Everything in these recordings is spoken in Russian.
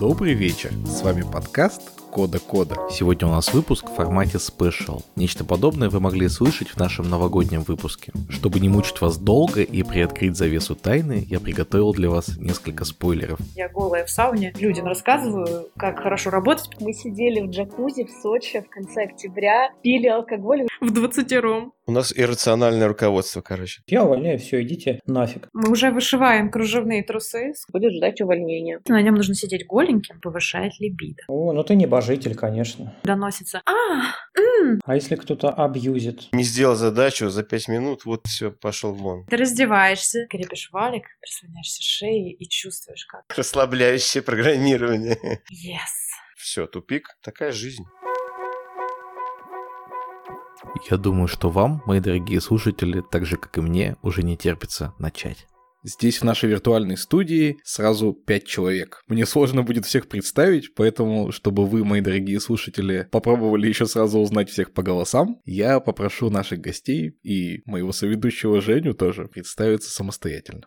Добрый вечер, с вами подкаст Кода Кода. Сегодня у нас выпуск в формате Special. Нечто подобное вы могли слышать в нашем новогоднем выпуске. Чтобы не мучить вас долго и приоткрыть завесу тайны, я приготовил для вас несколько спойлеров. Я голая в сауне, людям рассказываю, как хорошо работать. Мы сидели в джакузи в Сочи в конце октября, пили алкоголь. В двадцатером. У нас иррациональное руководство, короче. Я увольняю, все, идите нафиг. Мы уже вышиваем кружевные трусы. Будет ждать увольнения. На нем нужно сидеть голеньким, повышает либидо. О, ну ты небожитель, конечно. Доносится. А, м, А если кто-то абьюзит? Не сделал задачу за пять минут, вот все, пошел вон. Ты раздеваешься, крепишь валик, прислоняешься шеей и чувствуешь, как Расслабляющее программирование. yes. Все, тупик. Такая жизнь. Я думаю, что вам, мои дорогие слушатели, так же как и мне, уже не терпится начать. Здесь в нашей виртуальной студии сразу пять человек. Мне сложно будет всех представить, поэтому, чтобы вы, мои дорогие слушатели, попробовали еще сразу узнать всех по голосам, я попрошу наших гостей и моего соведущего Женю тоже представиться самостоятельно.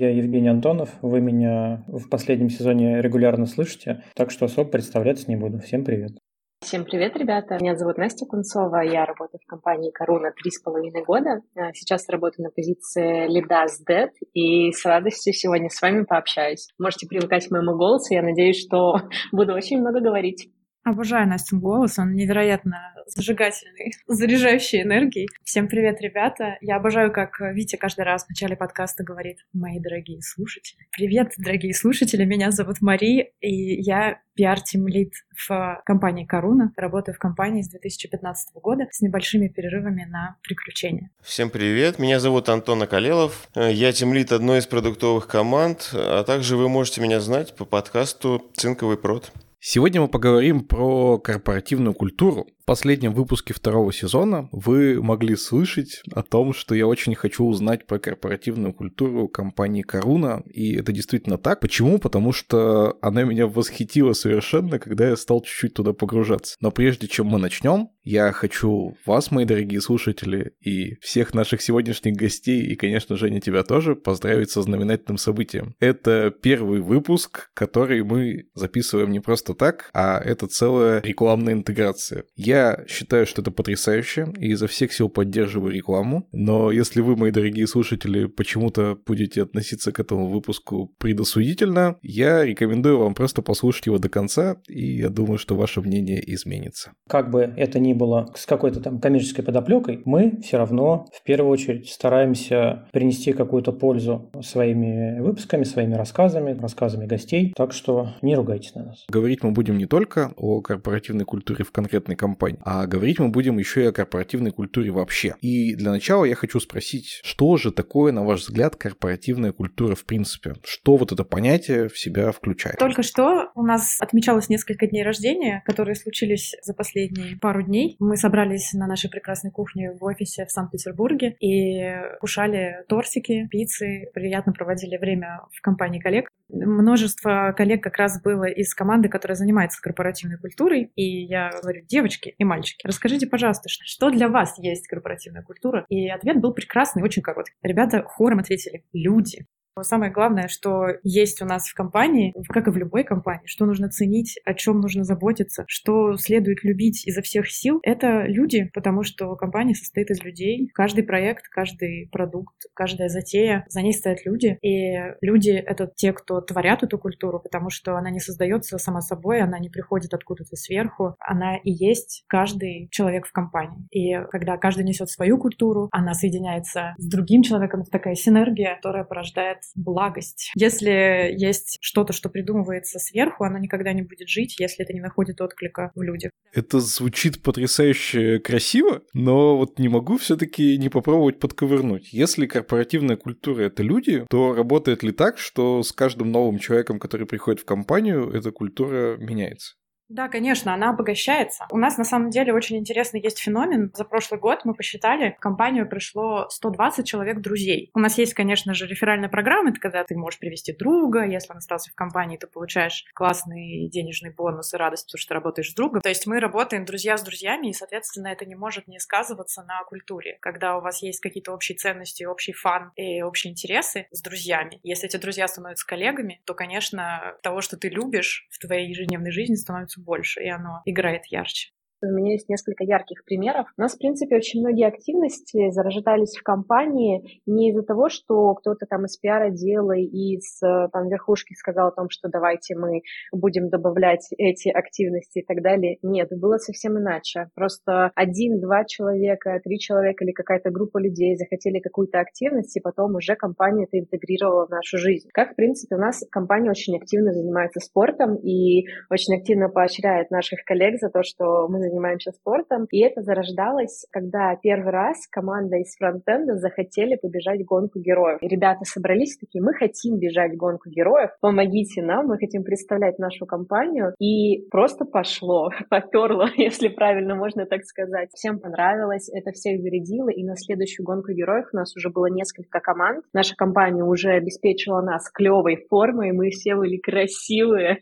Я Евгений Антонов, вы меня в последнем сезоне регулярно слышите, так что особо представляться не буду. Всем привет. Всем привет, ребята. Меня зовут Настя Кунцова. Я работаю в компании Коруна три с половиной года. А, Сейчас работаю на позиции лида с Dead и с радостью сегодня с вами пообщаюсь. Можете привыкать к моему голосу. Я надеюсь, что буду очень много говорить. Обожаю Настин голос, он невероятно зажигательный, заряжающий энергией. Всем привет, ребята. Я обожаю, как Витя каждый раз в начале подкаста говорит «Мои дорогие слушатели». Привет, дорогие слушатели, меня зовут Мари, и я пиар-тим-лид в компании Коруна. Работаю в компании с 2015 года с небольшими перерывами на приключения. Всем привет, меня зовут Антон Акалелов. Я темлит одной из продуктовых команд, а также вы можете меня знать по подкасту «Цинковый прод». Сегодня мы поговорим про корпоративную культуру. Последнем выпуске второго сезона вы могли слышать о том, что я очень хочу узнать про корпоративную культуру компании Коруна, и это действительно так. Почему? Потому что она меня восхитила совершенно, когда я стал чуть-чуть туда погружаться. Но прежде чем мы начнем, я хочу вас, мои дорогие слушатели, и всех наших сегодняшних гостей, и, конечно, Женя, тебя тоже, поздравить со знаменательным событием. Это первый выпуск, который мы записываем не просто так, а это целая рекламная интеграция. Я считаю, что это потрясающе, и изо всех сил поддерживаю рекламу, но если вы, мои дорогие слушатели, почему-то будете относиться к этому выпуску предосудительно, я рекомендую вам просто послушать его до конца, и я думаю, что ваше мнение изменится. Как бы это ни было с какой-то там коммерческой подоплекой, мы все равно в первую очередь стараемся принести какую-то пользу своими выпусками, своими рассказами, рассказами гостей. Так что не ругайтесь на нас. Говорить мы будем не только о корпоративной культуре в конкретной компании, а говорить мы будем еще и о корпоративной культуре вообще. И для начала я хочу спросить, что же такое, на ваш взгляд, корпоративная культура в принципе? Что вот это понятие в себя включает? Только что у нас отмечалось несколько дней рождения, которые случились за последние пару дней. Мы собрались на нашей прекрасной кухне в офисе в Санкт-Петербурге и кушали тортики, пиццы, приятно проводили время в компании коллег. Множество коллег как раз было из команды, которая занимается корпоративной культурой. И я говорю, девочки и мальчики, расскажите, пожалуйста, что для вас есть корпоративная культура? И ответ был прекрасный, очень короткий. Ребята хором ответили, люди. Самое главное, что есть у нас в компании, как и в любой компании, что нужно ценить, о чем нужно заботиться, что следует любить изо всех сил, это люди, потому что компания состоит из людей. Каждый проект, каждый продукт, каждая затея, за ней стоят люди. И люди — это те, кто творят эту культуру, потому что она не создается сама собой, она не приходит откуда-то сверху, она и есть каждый человек в компании. И когда каждый несет свою культуру, она соединяется с другим человеком, это такая синергия, которая порождает благость. Если есть что-то, что придумывается сверху, оно никогда не будет жить, если это не находит отклика в людях. Это звучит потрясающе красиво, но вот не могу все-таки не попробовать подковырнуть. Если корпоративная культура — это люди, то работает ли так, что с каждым новым человеком, который приходит в компанию, эта культура меняется? Да, конечно, она обогащается. У нас на самом деле очень интересный есть феномен. За прошлый год мы посчитали, в компанию пришло 120 человек друзей. У нас есть, конечно же, реферальная программа, это когда ты можешь привести друга, если он остался в компании, ты получаешь классный денежный бонус и радость, потому что ты работаешь с другом. То есть мы работаем друзья с друзьями, и, соответственно, это не может не сказываться на культуре. Когда у вас есть какие-то общие ценности, общий фан и общие интересы с друзьями, если эти друзья становятся коллегами, то, конечно, того, что ты любишь в твоей ежедневной жизни, становится больше, и оно играет ярче. У меня есть несколько ярких примеров. У нас, в принципе, очень многие активности зарождались в компании не из-за того, что кто-то там из пиар-отдела и из там, верхушки сказал о том, что давайте мы будем добавлять эти активности и так далее. Нет, было совсем иначе. Просто один-два человека, три человека или какая-то группа людей захотели какую-то активность, и потом уже компания это интегрировала в нашу жизнь. Как, в принципе, у нас компания очень активно занимается спортом и очень активно поощряет наших коллег за то, что мы занимаемся спортом. И это зарождалось, когда первый раз команда из фронтенда захотели побежать гонку героев. И ребята собрались такие, мы хотим бежать гонку героев, помогите нам, мы хотим представлять нашу компанию. И просто пошло, поперло, если правильно можно так сказать. Всем понравилось, это всех зарядило, и на следующую гонку героев у нас уже было несколько команд. Наша компания уже обеспечила нас клевой формой, мы все были красивые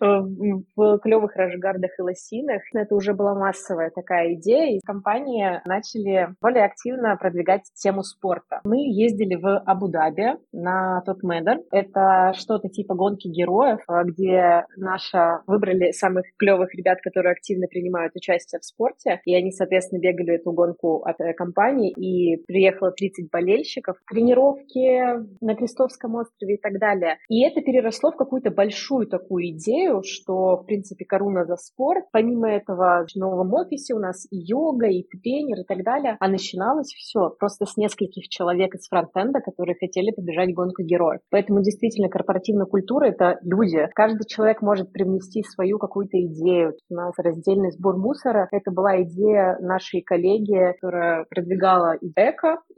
в клевых рашгардах и лосинах. Это уже было была массовая такая идея, и компании начали более активно продвигать тему спорта. Мы ездили в Абу-Даби на тот Медер. Это что-то типа гонки героев, где наша выбрали самых клевых ребят, которые активно принимают участие в спорте, и они, соответственно, бегали эту гонку от э, компании, и приехало 30 болельщиков, тренировки на Крестовском острове и так далее. И это переросло в какую-то большую такую идею, что, в принципе, коруна за спорт. Помимо этого, новом офисе у нас и йога, и тренер, и так далее. А начиналось все просто с нескольких человек из фронтенда, которые хотели побежать гонку героев. Поэтому действительно корпоративная культура — это люди. Каждый человек может привнести свою какую-то идею. У нас раздельный сбор мусора. Это была идея нашей коллеги, которая продвигала и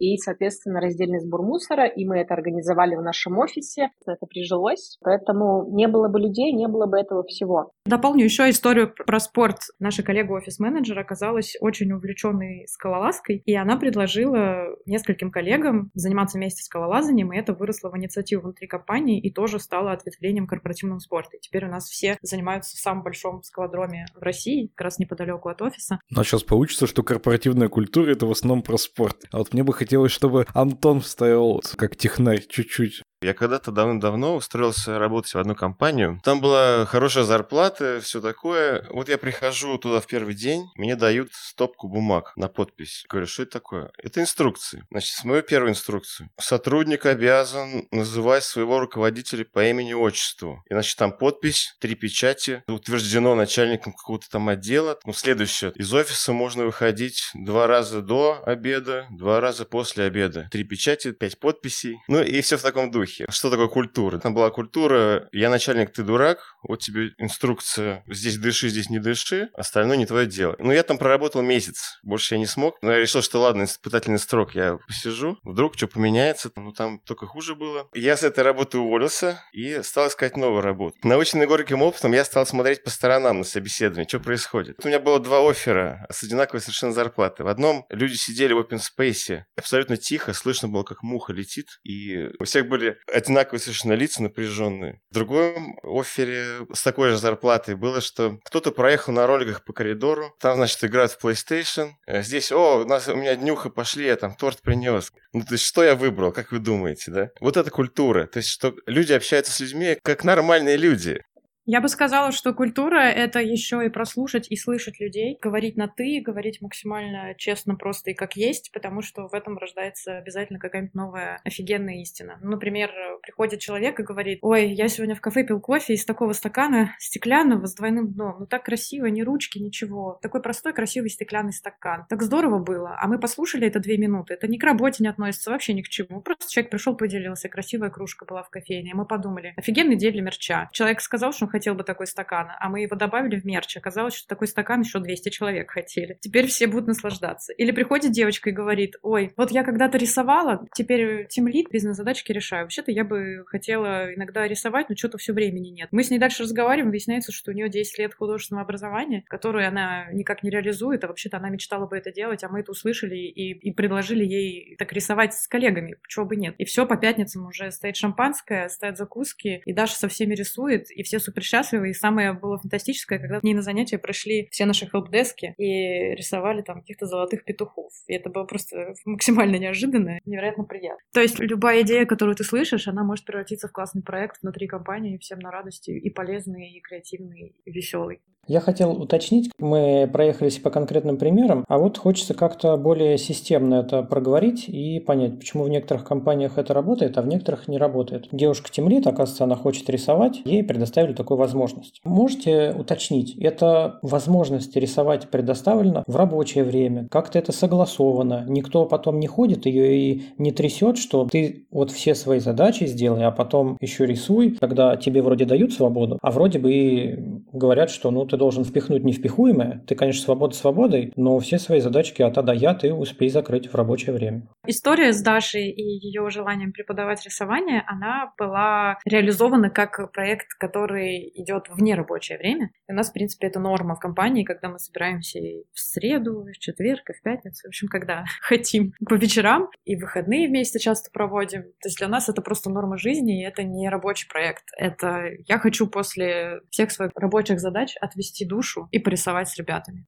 и, соответственно, раздельный сбор мусора, и мы это организовали в нашем офисе. Это прижилось, поэтому не было бы людей, не было бы этого всего. Дополню еще историю про спорт. Наша коллега офис-менеджер оказалась очень увлеченной скалолазкой, и она предложила нескольким коллегам заниматься вместе скалолазанием, и это выросло в инициативу внутри компании и тоже стало ответвлением корпоративного спорта. И теперь у нас все занимаются в самом большом скалодроме в России, как раз неподалеку от офиса. Но сейчас получится, что корпоративная культура — это в основном про спорт. А вот мне бы хотелось, чтобы Антон вставил как технарь чуть-чуть я когда-то давно-давно устроился работать в одну компанию. Там была хорошая зарплата, все такое. Вот я прихожу туда в первый день, мне дают стопку бумаг на подпись. Говорю, что это такое? Это инструкции. Значит, с мою первую инструкцию. Сотрудник обязан называть своего руководителя по имени-отчеству. И, значит, там подпись, три печати, утверждено начальником какого-то там отдела. Ну, следующее. Из офиса можно выходить два раза до обеда, два раза после обеда. Три печати, пять подписей. Ну и все в таком духе духе. Что такое культура? Там была культура «я начальник, ты дурак», вот тебе инструкция «здесь дыши, здесь не дыши», остальное не твое дело. Ну, я там проработал месяц, больше я не смог. Но я решил, что ладно, испытательный срок я посижу, вдруг что поменяется, ну, там только хуже было. Я с этой работы уволился и стал искать новую работу. Наученный горьким опытом, я стал смотреть по сторонам на собеседование, что происходит. У меня было два оффера с одинаковой совершенно зарплатой. В одном люди сидели в open space, абсолютно тихо, слышно было, как муха летит, и у всех были одинаковые совершенно лица напряженные. В другом офере с такой же зарплатой было, что кто-то проехал на роликах по коридору, там, значит, играют в PlayStation. Э, здесь, о, у, нас, у меня днюха пошли, я там торт принес. Ну, то есть, что я выбрал, как вы думаете, да? Вот это культура. То есть, что люди общаются с людьми как нормальные люди. Я бы сказала, что культура — это еще и прослушать и слышать людей, говорить на «ты», говорить максимально честно, просто и как есть, потому что в этом рождается обязательно какая-нибудь новая офигенная истина. Ну, например, приходит человек и говорит, ой, я сегодня в кафе пил кофе из такого стакана стеклянного с двойным дном. Ну, так красиво, ни ручки, ничего. Такой простой, красивый стеклянный стакан. Так здорово было. А мы послушали это две минуты. Это ни к работе не относится вообще ни к чему. Просто человек пришел, поделился, красивая кружка была в кофейне. И мы подумали, офигенный день для мерча. Человек сказал, что он хотел бы такой стакан, а мы его добавили в мерч, оказалось, что такой стакан еще 200 человек хотели. Теперь все будут наслаждаться. Или приходит девочка и говорит, ой, вот я когда-то рисовала, теперь тимлит бизнес-задачки решаю. Вообще-то я бы хотела иногда рисовать, но что-то все времени нет. Мы с ней дальше разговариваем, выясняется, что у нее 10 лет художественного образования, которое она никак не реализует, а вообще-то она мечтала бы это делать, а мы это услышали и, и предложили ей так рисовать с коллегами, почему бы нет. И все по пятницам уже стоит шампанское, стоят закуски, и Даша со всеми рисует, и все супер счастливы. И самое было фантастическое, когда к ней на занятия пришли все наши хелпдески и рисовали там каких-то золотых петухов. И это было просто максимально неожиданно, невероятно приятно. То есть любая идея, которую ты слышишь, она может превратиться в классный проект внутри компании, всем на радости, и полезный, и креативный, и веселый. Я хотел уточнить, мы проехались по конкретным примерам, а вот хочется как-то более системно это проговорить и понять, почему в некоторых компаниях это работает, а в некоторых не работает. Девушка Тимлит, оказывается, она хочет рисовать, ей предоставили такую возможность. Можете уточнить, эта возможность рисовать предоставлена в рабочее время, как-то это согласовано, никто потом не ходит ее и не трясет, что ты вот все свои задачи сделай, а потом еще рисуй, когда тебе вроде дают свободу, а вроде бы и говорят, что ну ты должен впихнуть невпихуемое. Ты, конечно, свобода свободой, но все свои задачки от А до Я ты успей закрыть в рабочее время. История с Дашей и ее желанием преподавать рисование, она была реализована как проект, который идет в нерабочее время. И у нас, в принципе, это норма в компании, когда мы собираемся в среду, в четверг, и в пятницу, в общем, когда хотим, по вечерам, и выходные вместе часто проводим. То есть для нас это просто норма жизни, и это не рабочий проект. Это я хочу после всех своих рабочих задач отвести отвести душу и порисовать с ребятами.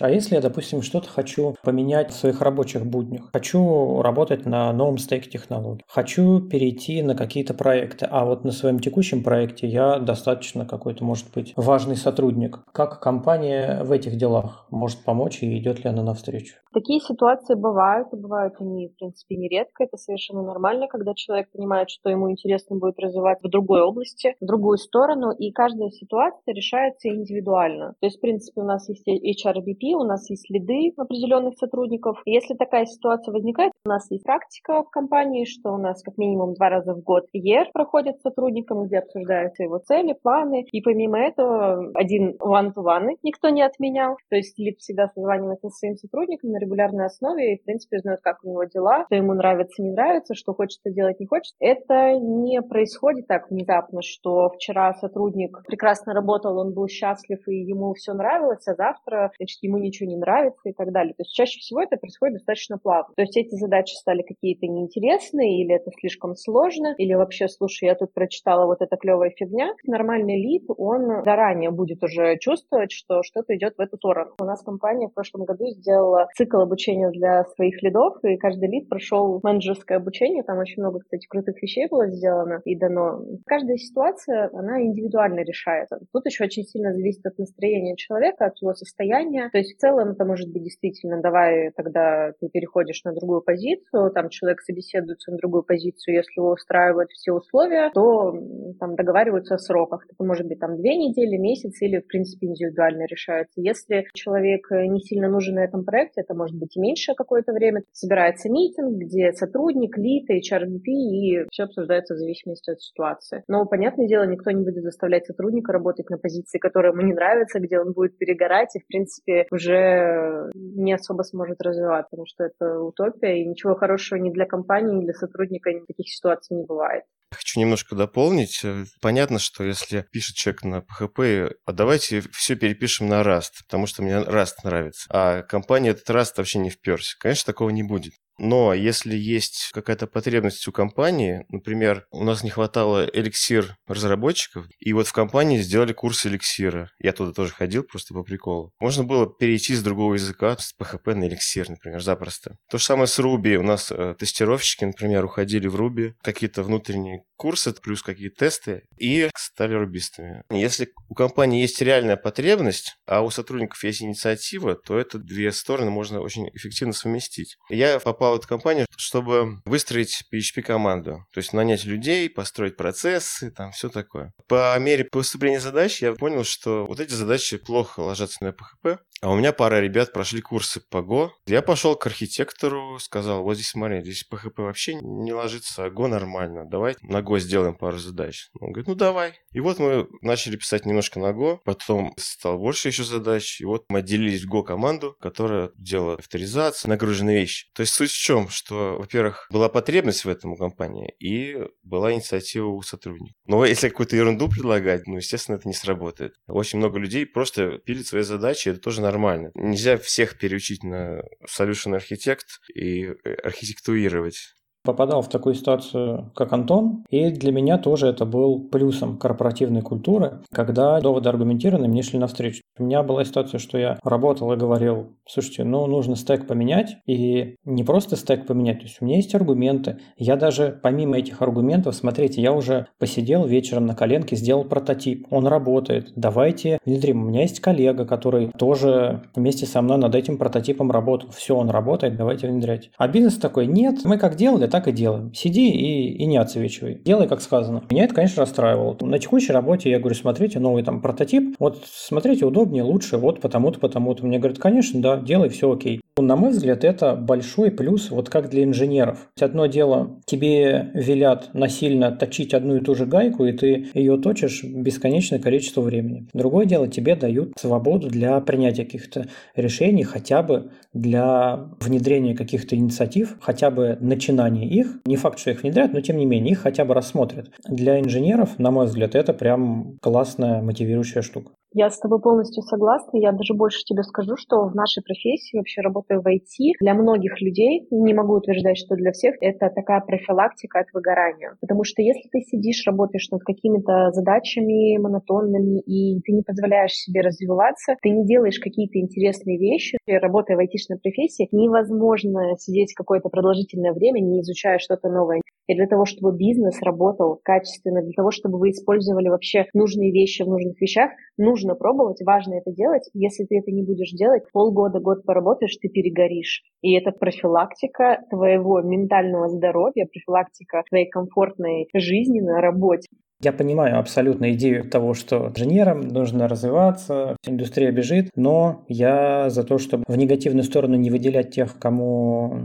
А если я, допустим, что-то хочу поменять в своих рабочих буднях, хочу работать на новом стеке технологий, хочу перейти на какие-то проекты, а вот на своем текущем проекте я достаточно какой-то, может быть, важный сотрудник. Как компания в этих делах может помочь и идет ли она навстречу? Такие ситуации бывают, и бывают они, в принципе, нередко. Это совершенно нормально, когда человек понимает, что ему интересно будет развивать в другой области, в другую сторону, и каждая ситуация решается индивидуально. То есть, в принципе, у нас есть HRBP, у нас есть следы определенных сотрудников. Если такая ситуация возникает, у нас есть практика в компании, что у нас как минимум два раза в год ER проходит с сотрудником, где обсуждаются его цели, планы. И помимо этого, один one-to-one никто не отменял. То есть лид всегда созванивается со своим сотрудником на регулярной основе и, в принципе, знает, как у него дела, что ему нравится, не нравится, что хочется делать, не хочет. Это не происходит так внезапно, что вчера сотрудник прекрасно работал, он был счастлив и ему все нравилось, а завтра, значит, ему ничего не нравится и так далее. То есть чаще всего это происходит достаточно плавно. То есть эти задачи стали какие-то неинтересные, или это слишком сложно, или вообще, слушай, я тут прочитала вот эта клевая фигня. Нормальный лид, он заранее будет уже чувствовать, что что-то идет в эту сторону. У нас компания в прошлом году сделала цикл обучения для своих лидов, и каждый лид прошел менеджерское обучение. Там очень много, кстати, крутых вещей было сделано и дано. Каждая ситуация, она индивидуально решается. Тут еще очень сильно зависит от настроения человека, от его состояния. То есть в целом это может быть действительно, давай тогда ты переходишь на другую позицию, там человек собеседуется на другую позицию, если его устраивают все условия, то там договариваются о сроках. Это может быть там две недели, месяц или, в принципе, индивидуально решается. Если человек не сильно нужен на этом проекте, это может быть и меньше какое-то время. Собирается митинг, где сотрудник, лид, HRVP, и все обсуждается в зависимости от ситуации. Но, понятное дело, никто не будет заставлять сотрудника работать на позиции, которая ему не нравится, где он будет перегорать, и, в принципе, уже не особо сможет развиваться, потому что это утопия, и ничего хорошего ни для компании, ни для сотрудника ни таких ситуаций не бывает. Хочу немножко дополнить. Понятно, что если пишет человек на PHP, а давайте все перепишем на Rust, потому что мне Rust нравится. А компания этот Rust вообще не вперся. Конечно, такого не будет. Но если есть какая-то потребность у компании, например, у нас не хватало эликсир разработчиков, и вот в компании сделали курс эликсира. Я туда тоже ходил просто по приколу. Можно было перейти с другого языка, с PHP на эликсир, например, запросто. То же самое с Ruby. У нас э, тестировщики, например, уходили в Ruby, какие-то внутренние курсы, плюс какие-то тесты, и стали рубистами. Если у компании есть реальная потребность, а у сотрудников есть инициатива, то это две стороны можно очень эффективно совместить. Я попал в эту компанию, чтобы выстроить PHP-команду. То есть нанять людей, построить процессы, там все такое. По мере поступления задач я понял, что вот эти задачи плохо ложатся на PHP, а у меня пара ребят прошли курсы по Go. Я пошел к архитектору, сказал, вот здесь смотри, здесь PHP вообще не ложится, а Go нормально, давай на Go сделаем пару задач. Он говорит, ну давай. И вот мы начали писать немножко на Go, потом стало больше еще задач, и вот мы отделились в Go команду, которая делала авторизацию, нагруженные вещи. То есть суть в чем, что, во-первых, была потребность в этом у компании, и была инициатива у сотрудников. Но если какую-то ерунду предлагать, ну, естественно, это не сработает. Очень много людей просто пилят свои задачи, это тоже нормально. Нельзя всех переучить на Solution Architect и архитектуировать попадал в такую ситуацию, как Антон, и для меня тоже это был плюсом корпоративной культуры, когда доводы аргументированные мне шли навстречу. У меня была ситуация, что я работал и говорил, слушайте, ну нужно стек поменять, и не просто стек поменять, то есть у меня есть аргументы. Я даже помимо этих аргументов, смотрите, я уже посидел вечером на коленке, сделал прототип, он работает, давайте внедрим. У меня есть коллега, который тоже вместе со мной над этим прототипом работал. Все, он работает, давайте внедрять. А бизнес такой, нет, мы как делали, так и делаем. Сиди и, и не отсвечивай. Делай, как сказано. Меня это, конечно, расстраивало. На текущей работе я говорю, смотрите, новый там прототип. Вот смотрите, удобнее, лучше, вот потому-то, потому-то. Мне говорят, конечно, да, делай, все окей. На мой взгляд, это большой плюс, вот как для инженеров. Одно дело, тебе велят насильно точить одну и ту же гайку, и ты ее точишь бесконечное количество времени. Другое дело, тебе дают свободу для принятия каких-то решений, хотя бы для внедрения каких-то инициатив, хотя бы начинания их. Не факт, что их внедрят, но тем не менее их хотя бы рассмотрят. Для инженеров, на мой взгляд, это прям классная мотивирующая штука. Я с тобой полностью согласна. Я даже больше тебе скажу, что в нашей профессии, вообще работаю в IT, для многих людей, не могу утверждать, что для всех, это такая профилактика от выгорания. Потому что если ты сидишь, работаешь над какими-то задачами монотонными, и ты не позволяешь себе развиваться, ты не делаешь какие-то интересные вещи, работая в айтишной профессии, невозможно сидеть какое-то продолжительное время, не изучая что-то новое. И для того, чтобы бизнес работал качественно, для того, чтобы вы использовали вообще нужные вещи в нужных вещах, нужно пробовать, важно это делать. Если ты это не будешь делать, полгода, год поработаешь, ты перегоришь. И это профилактика твоего ментального здоровья, профилактика твоей комфортной жизни на работе. Я понимаю абсолютно идею того, что инженерам нужно развиваться, индустрия бежит, но я за то, чтобы в негативную сторону не выделять тех, кому...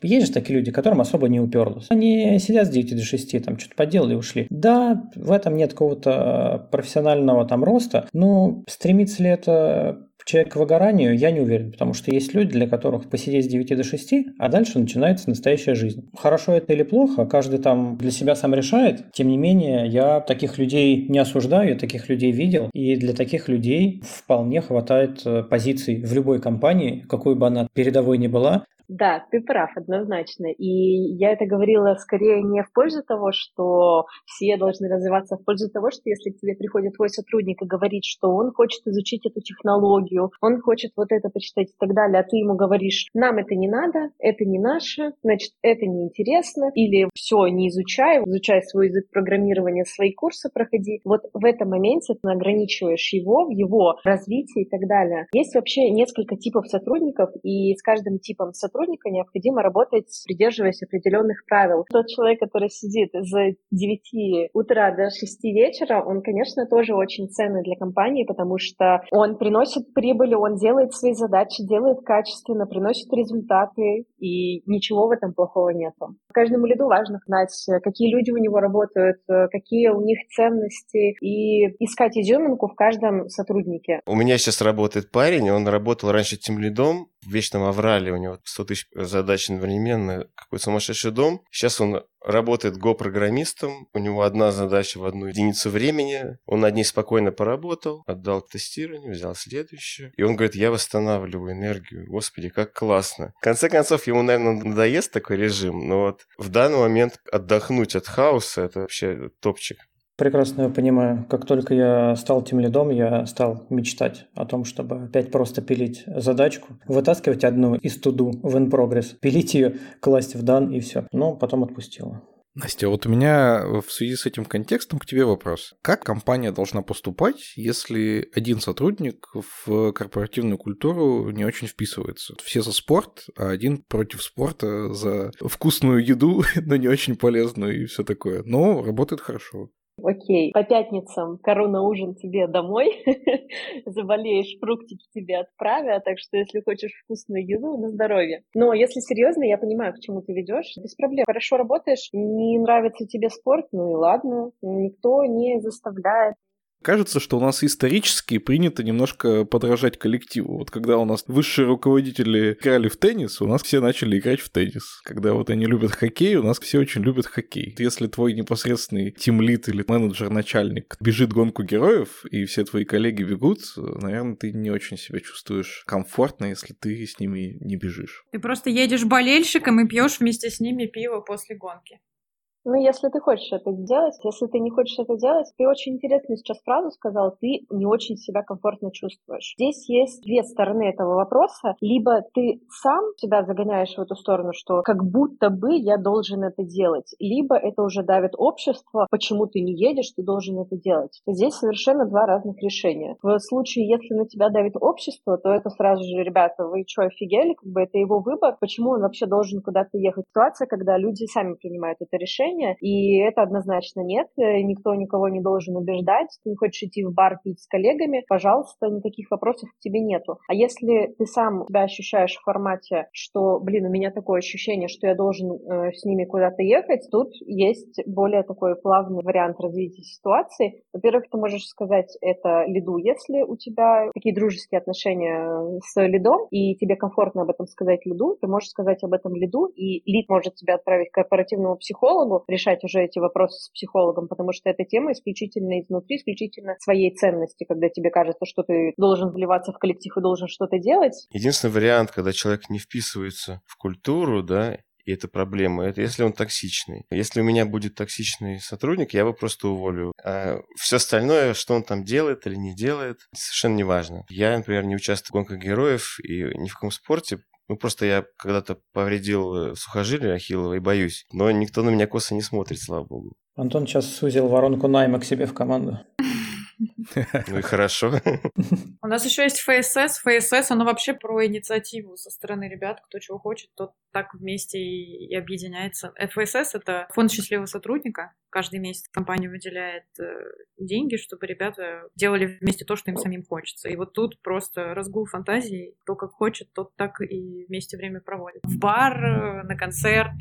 Есть же такие люди, которым особо не уперлось. Они сидят с 9 до 6, там что-то поделали и ушли. Да, в этом нет какого-то профессионального там роста, но стремится ли это человек к выгоранию, я не уверен, потому что есть люди, для которых посидеть с 9 до 6, а дальше начинается настоящая жизнь. Хорошо это или плохо, каждый там для себя сам решает. Тем не менее, я таких людей не осуждаю, я таких людей видел, и для таких людей вполне хватает э, позиций в любой компании, какой бы она передовой ни была, да, ты прав, однозначно. И я это говорила скорее не в пользу того, что все должны развиваться, а в пользу того, что если к тебе приходит твой сотрудник и говорит, что он хочет изучить эту технологию, он хочет вот это почитать и так далее, а ты ему говоришь, нам это не надо, это не наше, значит, это неинтересно, или все, не изучай, изучай свой язык программирования, свои курсы проходи. Вот в этом моменте ты ограничиваешь его, в его развитии и так далее. Есть вообще несколько типов сотрудников, и с каждым типом сотрудника сотрудника необходимо работать, придерживаясь определенных правил. Тот человек, который сидит с 9 утра до 6 вечера, он, конечно, тоже очень ценный для компании, потому что он приносит прибыль, он делает свои задачи, делает качественно, приносит результаты, и ничего в этом плохого нет. Каждому лиду важно знать, какие люди у него работают, какие у них ценности, и искать изюминку в каждом сотруднике. У меня сейчас работает парень, он работал раньше тем лидом в Вечном Аврале, у него 100 тысяч задач одновременно, какой сумасшедший дом. Сейчас он работает Go-программистом, у него одна задача в одну единицу времени, он над ней спокойно поработал, отдал тестирование, взял следующую, и он говорит, я восстанавливаю энергию, господи, как классно. В конце концов, ему, наверное, надоест такой режим, но вот в данный момент отдохнуть от хаоса, это вообще топчик. Прекрасно понимаю. Как только я стал тем лидом, я стал мечтать о том, чтобы опять просто пилить задачку, вытаскивать одну из туду в in progress, пилить ее, класть в дан и все. Но потом отпустила. Настя, вот у меня в связи с этим контекстом к тебе вопрос. Как компания должна поступать, если один сотрудник в корпоративную культуру не очень вписывается? Все за спорт, а один против спорта за вкусную еду, но не очень полезную и все такое. Но работает хорошо. Окей, по пятницам корона ужин тебе домой, заболеешь, фруктики тебе отправят, так что если хочешь вкусную еду, на здоровье. Но если серьезно, я понимаю, к чему ты ведешь, без проблем. Хорошо работаешь, не нравится тебе спорт, ну и ладно, никто не заставляет Кажется, что у нас исторически принято немножко подражать коллективу. Вот когда у нас высшие руководители играли в теннис, у нас все начали играть в теннис. Когда вот они любят хоккей, у нас все очень любят хоккей. Если твой непосредственный тимлит или менеджер-начальник бежит гонку героев, и все твои коллеги бегут, наверное, ты не очень себя чувствуешь комфортно, если ты с ними не бежишь. Ты просто едешь болельщиком и пьешь вместе с ними пиво после гонки. Ну, если ты хочешь это делать, если ты не хочешь это делать, ты очень интересную сейчас фразу сказал, ты не очень себя комфортно чувствуешь. Здесь есть две стороны этого вопроса. Либо ты сам себя загоняешь в эту сторону, что как будто бы я должен это делать, либо это уже давит общество, почему ты не едешь, ты должен это делать. Здесь совершенно два разных решения. В случае, если на тебя давит общество, то это сразу же, ребята, вы что, офигели? Как бы это его выбор. Почему он вообще должен куда-то ехать? Ситуация, когда люди сами принимают это решение, отношения, и это однозначно нет, э, никто никого не должен убеждать, ты не хочешь идти в бар пить с коллегами, пожалуйста, никаких вопросов к тебе нету. А если ты сам себя ощущаешь в формате, что, блин, у меня такое ощущение, что я должен э, с ними куда-то ехать, тут есть более такой плавный вариант развития ситуации. Во-первых, ты можешь сказать это лиду, если у тебя такие дружеские отношения с лидом, и тебе комфортно об этом сказать лиду, ты можешь сказать об этом лиду, и лид может тебя отправить к корпоративному психологу, решать уже эти вопросы с психологом, потому что эта тема исключительно изнутри, исключительно своей ценности, когда тебе кажется, что ты должен вливаться в коллектив и должен что-то делать. Единственный вариант, когда человек не вписывается в культуру, да, и это проблема, это если он токсичный. Если у меня будет токсичный сотрудник, я его просто уволю. А все остальное, что он там делает или не делает, совершенно не важно. Я, например, не участвую в гонках героев и ни в каком спорте, ну, просто я когда-то повредил э, сухожилие ахиллово и боюсь. Но никто на меня косо не смотрит, слава богу. Антон сейчас сузил воронку найма к себе в команду. Ну и хорошо. У нас еще есть ФСС. ФСС, оно вообще про инициативу со стороны ребят. Кто чего хочет, тот так вместе и, и объединяется. ФСС — это фонд счастливого сотрудника. Каждый месяц компания выделяет э, деньги, чтобы ребята делали вместе то, что им самим хочется. И вот тут просто разгул фантазии. Кто как хочет, тот так и вместе время проводит. В бар, э, на концерт,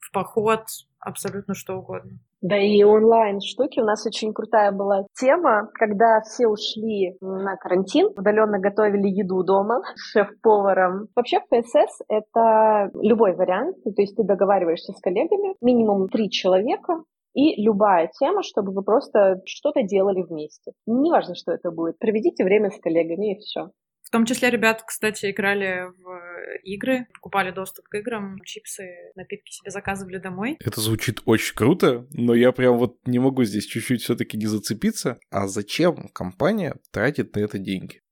в поход, абсолютно что угодно. Да и онлайн штуки. У нас очень крутая была тема, когда все ушли на карантин, удаленно готовили еду дома с шеф-поваром. Вообще ФСС — это любой вариант, то есть ты договариваешься с коллегами, минимум три человека, и любая тема, чтобы вы просто что-то делали вместе. Неважно, что это будет. Проведите время с коллегами и все. В том числе ребята, кстати, играли в игры, покупали доступ к играм, чипсы, напитки себе заказывали домой. Это звучит очень круто, но я прям вот не могу здесь чуть-чуть все-таки не зацепиться. А зачем компания тратит на это деньги?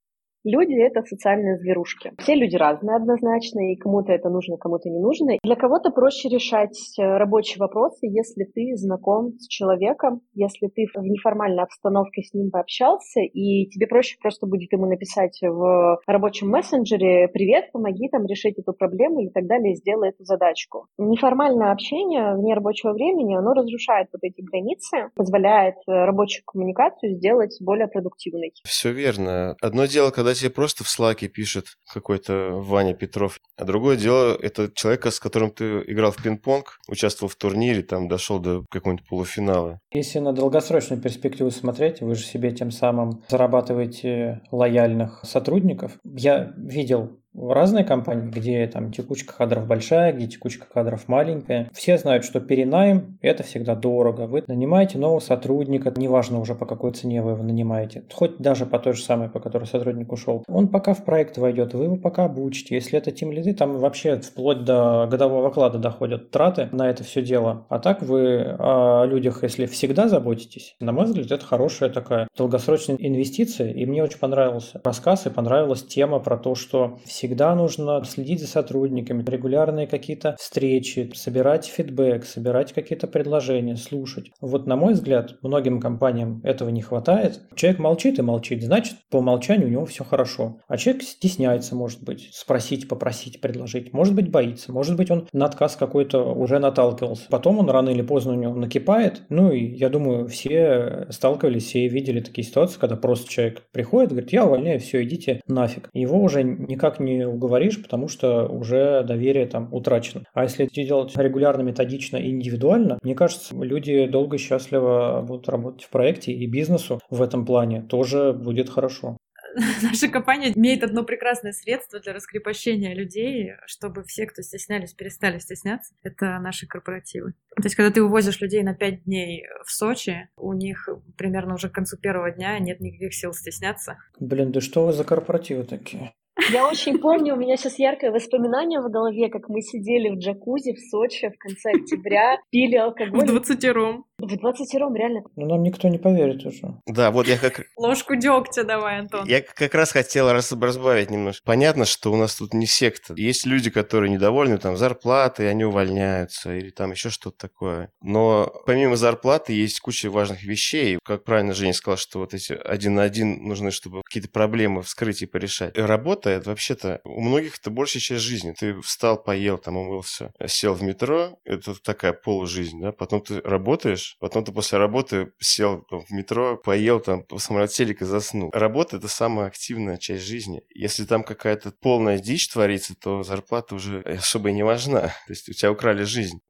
Люди — это социальные зверушки. Все люди разные однозначно, и кому-то это нужно, кому-то не нужно. Для кого-то проще решать э, рабочие вопросы, если ты знаком с человеком, если ты в неформальной обстановке с ним пообщался, и тебе проще просто будет ему написать в рабочем мессенджере «Привет, помоги там решить эту проблему» и так далее, сделай эту задачку. Неформальное общение вне рабочего времени, оно разрушает вот эти границы, позволяет э, рабочую коммуникацию сделать более продуктивной. Все верно. Одно дело, когда когда тебе просто в слаке пишет какой-то Ваня Петров, а другое дело это человека, с которым ты играл в пинг-понг, участвовал в турнире, там дошел до какого-нибудь полуфинала. Если на долгосрочную перспективу смотреть, вы же себе тем самым зарабатываете лояльных сотрудников. Я видел в разные компании, где там текучка кадров большая, где текучка кадров маленькая. Все знают, что перенайм – это всегда дорого. Вы нанимаете нового сотрудника, неважно уже по какой цене вы его нанимаете, хоть даже по той же самой, по которой сотрудник ушел. Он пока в проект войдет, вы его пока обучите. Если это тем лиды, там вообще вплоть до годового оклада доходят траты на это все дело. А так вы о людях, если всегда заботитесь, на мой взгляд, это хорошая такая долгосрочная инвестиция. И мне очень понравился рассказ и понравилась тема про то, что все Всегда нужно следить за сотрудниками, регулярные какие-то встречи, собирать фидбэк, собирать какие-то предложения, слушать. Вот, на мой взгляд, многим компаниям этого не хватает. Человек молчит и молчит, значит, по умолчанию у него все хорошо. А человек стесняется, может быть, спросить, попросить, предложить. Может быть, боится. Может быть, он на отказ какой-то уже наталкивался. Потом он рано или поздно у него накипает. Ну и я думаю, все сталкивались и видели такие ситуации, когда просто человек приходит, говорит, я увольняю, все, идите нафиг. Его уже никак не уговоришь, потому что уже доверие там утрачено. А если это делать регулярно, методично и индивидуально, мне кажется, люди долго и счастливо будут работать в проекте, и бизнесу в этом плане тоже будет хорошо. наша компания имеет одно прекрасное средство для раскрепощения людей, чтобы все, кто стеснялись, перестали стесняться. Это наши корпоративы. То есть, когда ты увозишь людей на пять дней в Сочи, у них примерно уже к концу первого дня нет никаких сил стесняться. Блин, да что вы за корпоративы такие? Я очень помню, у меня сейчас яркое воспоминание в голове, как мы сидели в джакузи в Сочи в конце октября, пили алкоголь. В двадцатером. В двадцатером, реально. Ну, нам никто не поверит уже. Да, вот я как... Ложку дегтя давай, Антон. Я как раз хотел раз- разбавить немножко. Понятно, что у нас тут не секта. Есть люди, которые недовольны там зарплатой, они увольняются или там еще что-то такое. Но помимо зарплаты есть куча важных вещей. Как правильно Женя сказал, что вот эти один на один нужны, чтобы какие-то проблемы вскрыть и порешать. Работа, это вообще-то у многих это большая часть жизни. Ты встал, поел, там умылся, сел в метро, это такая полужизнь, да, потом ты работаешь, потом ты после работы сел в метро, поел, там, посмотрел телек и заснул. Работа – это самая активная часть жизни. Если там какая-то полная дичь творится, то зарплата уже особо и не важна. То есть у тебя украли жизнь.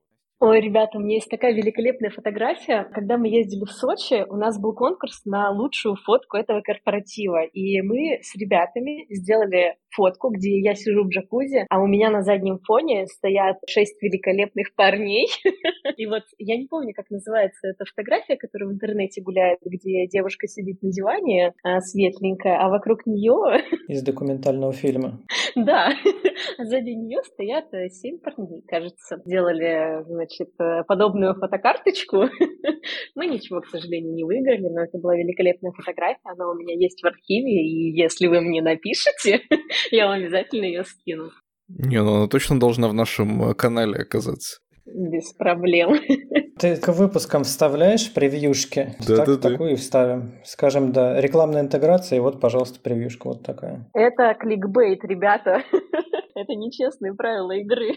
Ой, ребята, у меня есть такая великолепная фотография. Когда мы ездили в Сочи, у нас был конкурс на лучшую фотку этого корпоратива. И мы с ребятами сделали фотку, где я сижу в джакузи, а у меня на заднем фоне стоят шесть великолепных парней. И вот я не помню, как называется эта фотография, которая в интернете гуляет, где девушка сидит на диване а, светленькая, а вокруг нее... Из документального фильма. Да, а сзади нее стоят э, семь парней, кажется. Делали, значит, э, подобную фотокарточку. Мы ничего, к сожалению, не выиграли, но это была великолепная фотография, она у меня есть в архиве, и если вы мне напишете, я вам обязательно ее скину. Не, ну она точно должна в нашем э, канале оказаться. Без проблем. Ты к выпускам вставляешь превьюшки? Да, так, да, да. Такую и вставим. Скажем, да, рекламная интеграция, и вот, пожалуйста, превьюшка вот такая. Это кликбейт, ребята. Это нечестные правила игры.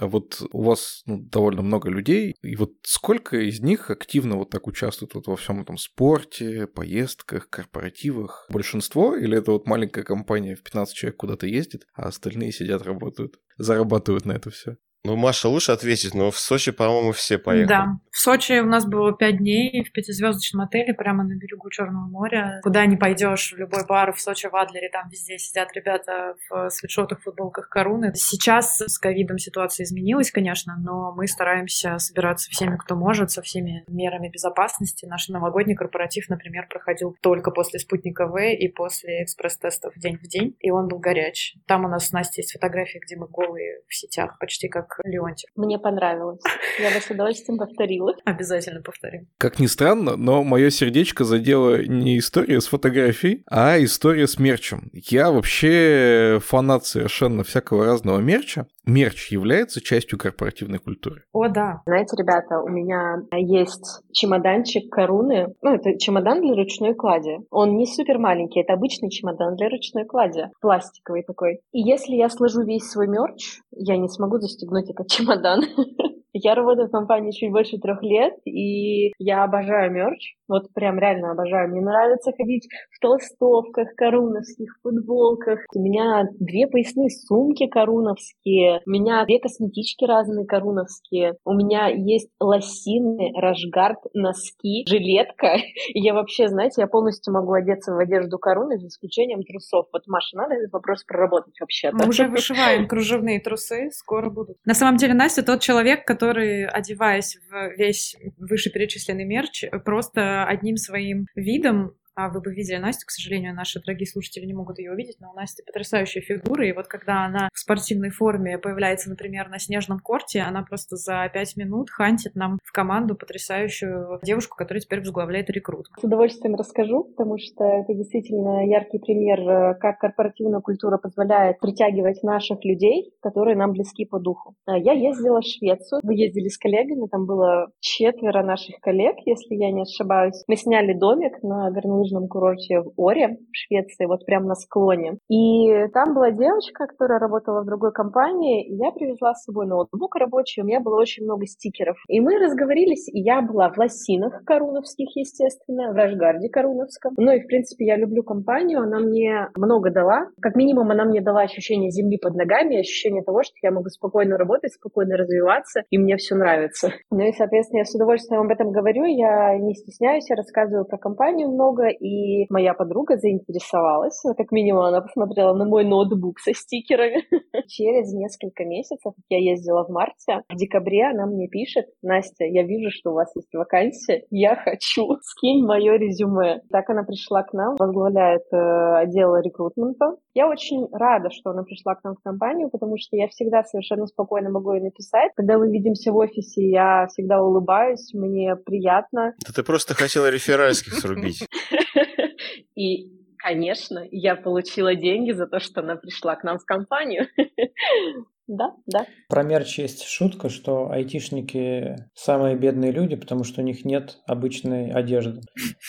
А вот у вас ну, довольно много людей, и вот сколько из них активно вот так участвуют вот во всем этом спорте, поездках, корпоративах? Большинство или это вот маленькая компания в 15 человек куда-то ездит, а остальные сидят, работают, зарабатывают на это все? Ну, Маша лучше ответить, но в Сочи, по-моему, все поехали. Да. В Сочи у нас было пять дней в пятизвездочном отеле прямо на берегу Черного моря. Куда не пойдешь, в любой бар в Сочи, в Адлере, там везде сидят ребята в свитшотах, футболках короны. Сейчас с ковидом ситуация изменилась, конечно, но мы стараемся собираться всеми, кто может, со всеми мерами безопасности. Наш новогодний корпоратив, например, проходил только после спутника В и после экспресс-тестов день в день, и он был горяч. Там у нас с Настей есть фотографии, где мы голые в сетях, почти как Леонтьев. Мне понравилось. Я бы с удовольствием повторила. Обязательно повторим. Как ни странно, но мое сердечко задело не история с фотографией, а история с мерчем. Я вообще фанат совершенно всякого разного мерча. Мерч является частью корпоративной культуры. О, да. Знаете, ребята, у меня есть чемоданчик Коруны. Ну, это чемодан для ручной клади. Он не супер маленький, это обычный чемодан для ручной клади. Пластиковый такой. И если я сложу весь свой мерч, я не смогу застегнуть этот чемодан. Я работаю в компании чуть больше трех лет, и я обожаю мерч. Вот прям реально обожаю. Мне нравится ходить в толстовках, коруновских, футболках. У меня две поясные сумки коруновские. У меня две косметички разные коруновские. У меня есть лосины, рашгард, носки, жилетка. И я вообще, знаете, я полностью могу одеться в одежду коруны, за исключением трусов. Вот, Маша, надо этот вопрос проработать вообще-то. Мы уже вышиваем кружевные трусы, скоро будут. На самом деле, Настя тот человек, который, одеваясь в весь вышеперечисленный мерч, просто одним своим видом А вы бы видели Настю, к сожалению, наши дорогие слушатели не могут ее увидеть, но у Насти потрясающая фигура, и вот когда она в спортивной форме появляется, например, на снежном корте, она просто за пять минут хантит нам в команду потрясающую девушку, которая теперь возглавляет рекрут. С удовольствием расскажу, потому что это действительно яркий пример, э, как корпоративная культура позволяет притягивать наших людей, которые нам близки по духу. А я ездила в Швецию, мы ездили с коллегами, там было четверо наших коллег, если я не ошибаюсь. Мы сняли домик на горнолыжном курорте в Оре, в Швеции, вот прямо на склоне. И там была девочка, которая работала в другой компании, и я привезла с собой ноутбук рабочий, у меня было очень много стикеров. И мы разговорились, и я была в лосинах коруновских, естественно, в Рашгарде коруновском. Ну и, в принципе, я люблю компанию, она мне много дала. Как минимум, она мне дала ощущение земли под ногами, ощущение того, что я могу спокойно работать, спокойно развиваться, и мне все нравится. Ну и, соответственно, я с удовольствием об этом говорю, я не стесняюсь, я рассказываю про компанию много, и моя подруга заинтересовалась, как минимум она посмотрела на мой ноутбук со стикерами. Через несколько месяцев, я ездила в марте, в декабре она мне пишет, Настя, я вижу, что у вас есть вакансия, я хочу, скинь мое резюме. Так она пришла к нам, возглавляет э, отдел рекрутмента. Я очень рада, что она пришла к нам в компанию, потому что я всегда совершенно спокойно могу ей написать. Когда мы видимся в офисе, я всегда улыбаюсь, мне приятно. Да ты просто хотела реферальских срубить. И конечно, я получила деньги за то, что она пришла к нам в компанию. Да, да. Про мерч есть шутка, что айтишники самые бедные люди, потому что у них нет обычной одежды.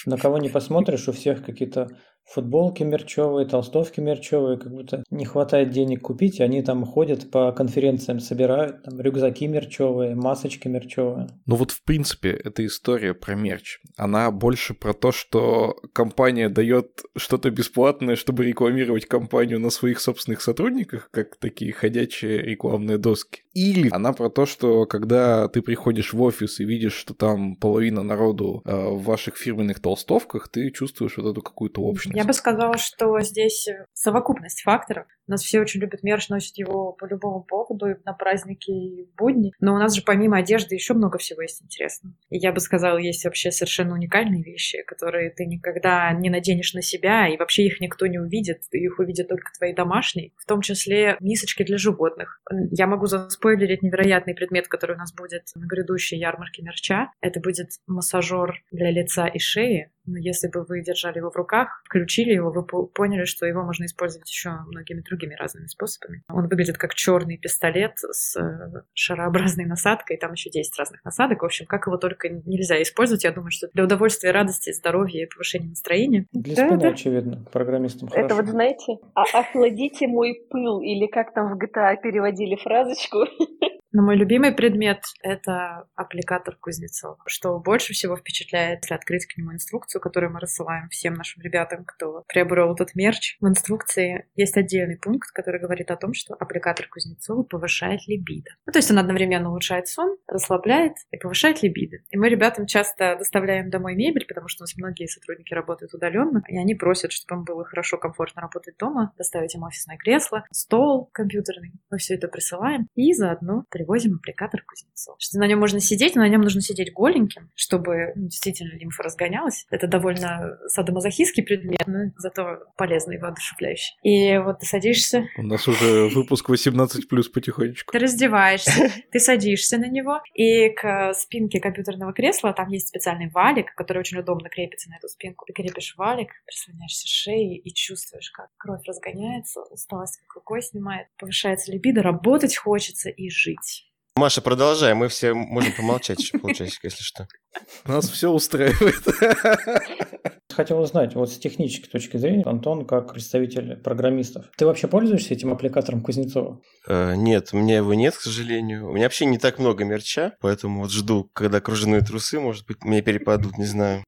На кого не посмотришь, у всех какие-то футболки мерчевые, толстовки мерчевые, как будто не хватает денег купить, и они там ходят по конференциям, собирают там рюкзаки мерчевые, масочки мерчевые. Ну вот в принципе эта история про мерч, она больше про то, что компания дает что-то бесплатное, чтобы рекламировать компанию на своих собственных сотрудниках, как такие ходячие рекламные доски. Или она про то, что когда ты приходишь в офис и видишь, что там половина народу э, в ваших фирменных толстовках, ты чувствуешь вот эту какую-то общность. Я бы сказала, что здесь совокупность факторов. Нас все очень любят мерч, носят его по любому поводу, и на праздники, и в будни. Но у нас же помимо одежды еще много всего есть интересного. И я бы сказала, есть вообще совершенно уникальные вещи, которые ты никогда не наденешь на себя, и вообще их никто не увидит. Их увидят только твои домашние, в том числе мисочки для животных. Я могу заспойлерить невероятный предмет, который у нас будет на грядущей ярмарке мерча. Это будет массажер для лица и шеи, но если бы вы держали его в руках, включили его, вы поняли, что его можно использовать еще многими другими разными способами. Он выглядит как черный пистолет с э, шарообразной насадкой, там еще 10 разных насадок. В общем, как его только нельзя использовать, я думаю, что для удовольствия, радости, здоровья и повышения настроения. Для спины, да, очевидно, программистам Это хорошо. вот, знаете, а охладите мой пыл, или как там в GTA переводили фразочку. Но мой любимый предмет — это аппликатор Кузнецова. Что больше всего впечатляет, если открыть к нему инструкцию, которую мы рассылаем всем нашим ребятам, кто приобрел этот мерч. В инструкции есть отдельный пункт, который говорит о том, что аппликатор Кузнецова повышает либидо. Ну, то есть он одновременно улучшает сон, расслабляет и повышает либидо. И мы ребятам часто доставляем домой мебель, потому что у нас многие сотрудники работают удаленно, и они просят, чтобы им было хорошо, комфортно работать дома, доставить им офисное кресло, стол компьютерный. Мы все это присылаем и заодно привозим аппликатор Кузнецова. Что на нем можно сидеть, но на нем нужно сидеть голеньким, чтобы ну, действительно лимфа разгонялась. Это довольно садомазохистский предмет, но зато полезный и воодушевляющий. И вот ты садишься... У нас уже выпуск 18 плюс потихонечку. Ты раздеваешься, ты садишься на него, и к спинке компьютерного кресла там есть специальный валик, который очень удобно крепится на эту спинку. Ты крепишь валик, прислоняешься шеей и чувствуешь, как кровь разгоняется, усталость как рукой снимает, повышается либидо, работать хочется и жить. Маша, продолжай, мы все можем помолчать еще полчасика, если что. Нас все устраивает. Хотел узнать, вот с технической точки зрения, Антон, как представитель программистов, ты вообще пользуешься этим аппликатором Кузнецова? Э, нет, у меня его нет, к сожалению. У меня вообще не так много мерча, поэтому вот жду, когда кружевные трусы, может быть, мне перепадут, не знаю.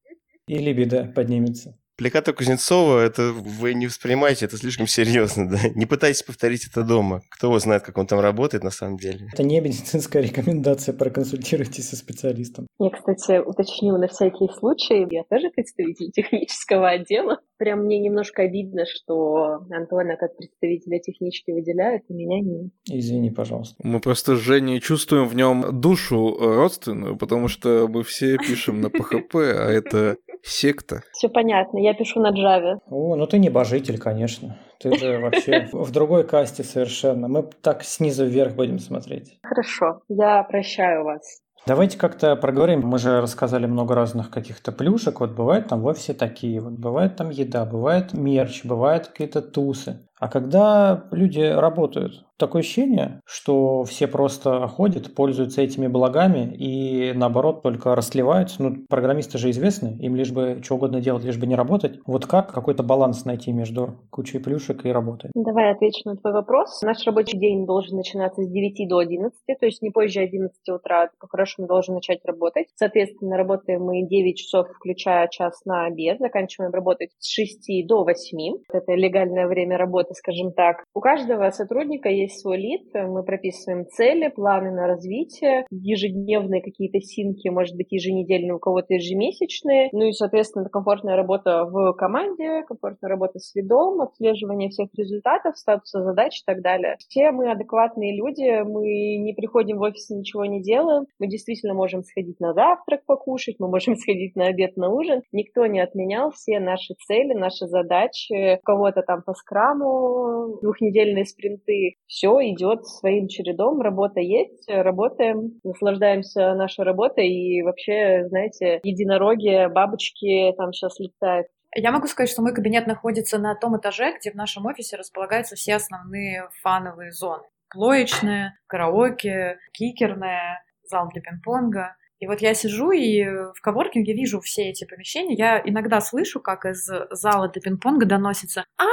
Или беда поднимется. Аппликатор Кузнецова, это вы не воспринимаете это слишком серьезно, да? Не пытайтесь повторить это дома. Кто его знает, как он там работает на самом деле. Это не медицинская рекомендация, проконсультируйтесь со специалистом. Я, кстати, уточню на всякий случай, я тоже представитель технического отдела. Прям мне немножко обидно, что Антона как представителя технички выделяют, а меня нет. Извини, пожалуйста. Мы просто с Женей чувствуем в нем душу родственную, потому что мы все пишем на PHP, а это Секта. Все понятно, я пишу на Java. О, ну ты небожитель, конечно. Ты же вообще в другой касте совершенно. Мы так снизу вверх будем смотреть. Хорошо, я прощаю вас. Давайте как-то проговорим. Мы же рассказали много разных каких-то плюшек. Вот бывают там в офисе такие, вот бывает там еда, бывает мерч, бывают какие-то тусы. А когда люди работают, такое ощущение, что все просто ходят, пользуются этими благами и наоборот только расслеваются. Ну, программисты же известны, им лишь бы что угодно делать, лишь бы не работать. Вот как какой-то баланс найти между кучей плюшек и работой? Давай отвечу на твой вопрос. Наш рабочий день должен начинаться с 9 до 11, то есть не позже 11 утра, по-хорошему должен начать работать. Соответственно, работаем мы 9 часов, включая час на обед, заканчиваем работать с 6 до 8. Это легальное время работы, скажем так. У каждого сотрудника есть есть свой лид, мы прописываем цели, планы на развитие, ежедневные какие-то синки, может быть, еженедельные, у кого-то ежемесячные. Ну и, соответственно, комфортная работа в команде, комфортная работа с лидом, отслеживание всех результатов, статуса задач и так далее. Все мы адекватные люди, мы не приходим в офис ничего не делаем. Мы действительно можем сходить на завтрак покушать, мы можем сходить на обед, на ужин. Никто не отменял все наши цели, наши задачи. У кого-то там по скраму двухнедельные спринты все идет своим чередом, работа есть, работаем, наслаждаемся нашей работой и вообще, знаете, единороги, бабочки там сейчас летают. Я могу сказать, что мой кабинет находится на том этаже, где в нашем офисе располагаются все основные фановые зоны. Плоечная, караоке, кикерная, зал для пинг-понга. И вот я сижу и в коворкинге вижу все эти помещения. Я иногда слышу, как из зала для пинг-понга доносится «А,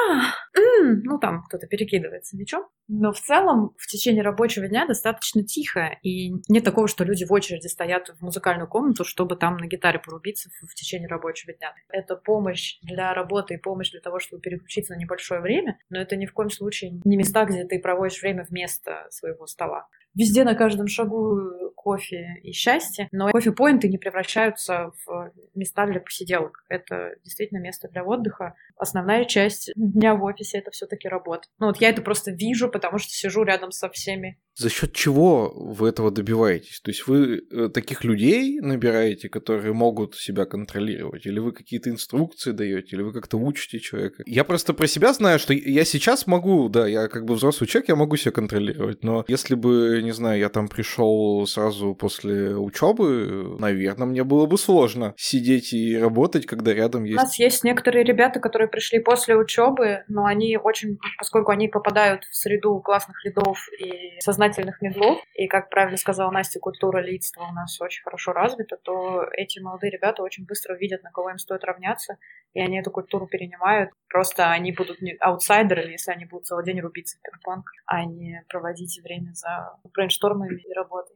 м-м", ну там кто-то перекидывается мячом. Но в целом в течение рабочего дня достаточно тихо. И нет такого, что люди в очереди стоят в музыкальную комнату, чтобы там на гитаре порубиться в течение рабочего дня. Это помощь для работы и помощь для того, чтобы переключиться на небольшое время, но это ни в коем случае не места, где ты проводишь время вместо своего стола. Везде на каждом шагу кофе и счастье, но кофе-поинты не превращаются в места для посиделок. Это действительно место для отдыха. Основная часть дня в офисе — это все таки работа. Ну вот я это просто вижу, потому что сижу рядом со всеми за счет чего вы этого добиваетесь? То есть вы э, таких людей набираете, которые могут себя контролировать, или вы какие-то инструкции даете, или вы как-то учите человека? Я просто про себя знаю, что я сейчас могу, да, я как бы взрослый человек, я могу себя контролировать, но если бы, не знаю, я там пришел сразу после учебы, наверное, мне было бы сложно сидеть и работать, когда рядом есть. У нас есть некоторые ребята, которые пришли после учебы, но они очень, поскольку они попадают в среду классных лидов и сознательных сознательных медлов, и, как правильно сказала Настя, культура лидства у нас очень хорошо развита, то эти молодые ребята очень быстро видят, на кого им стоит равняться, и они эту культуру перенимают. Просто они будут не аутсайдерами, если они будут целый день рубиться в пинг-понг, а не проводить время за брейнштормами и работой.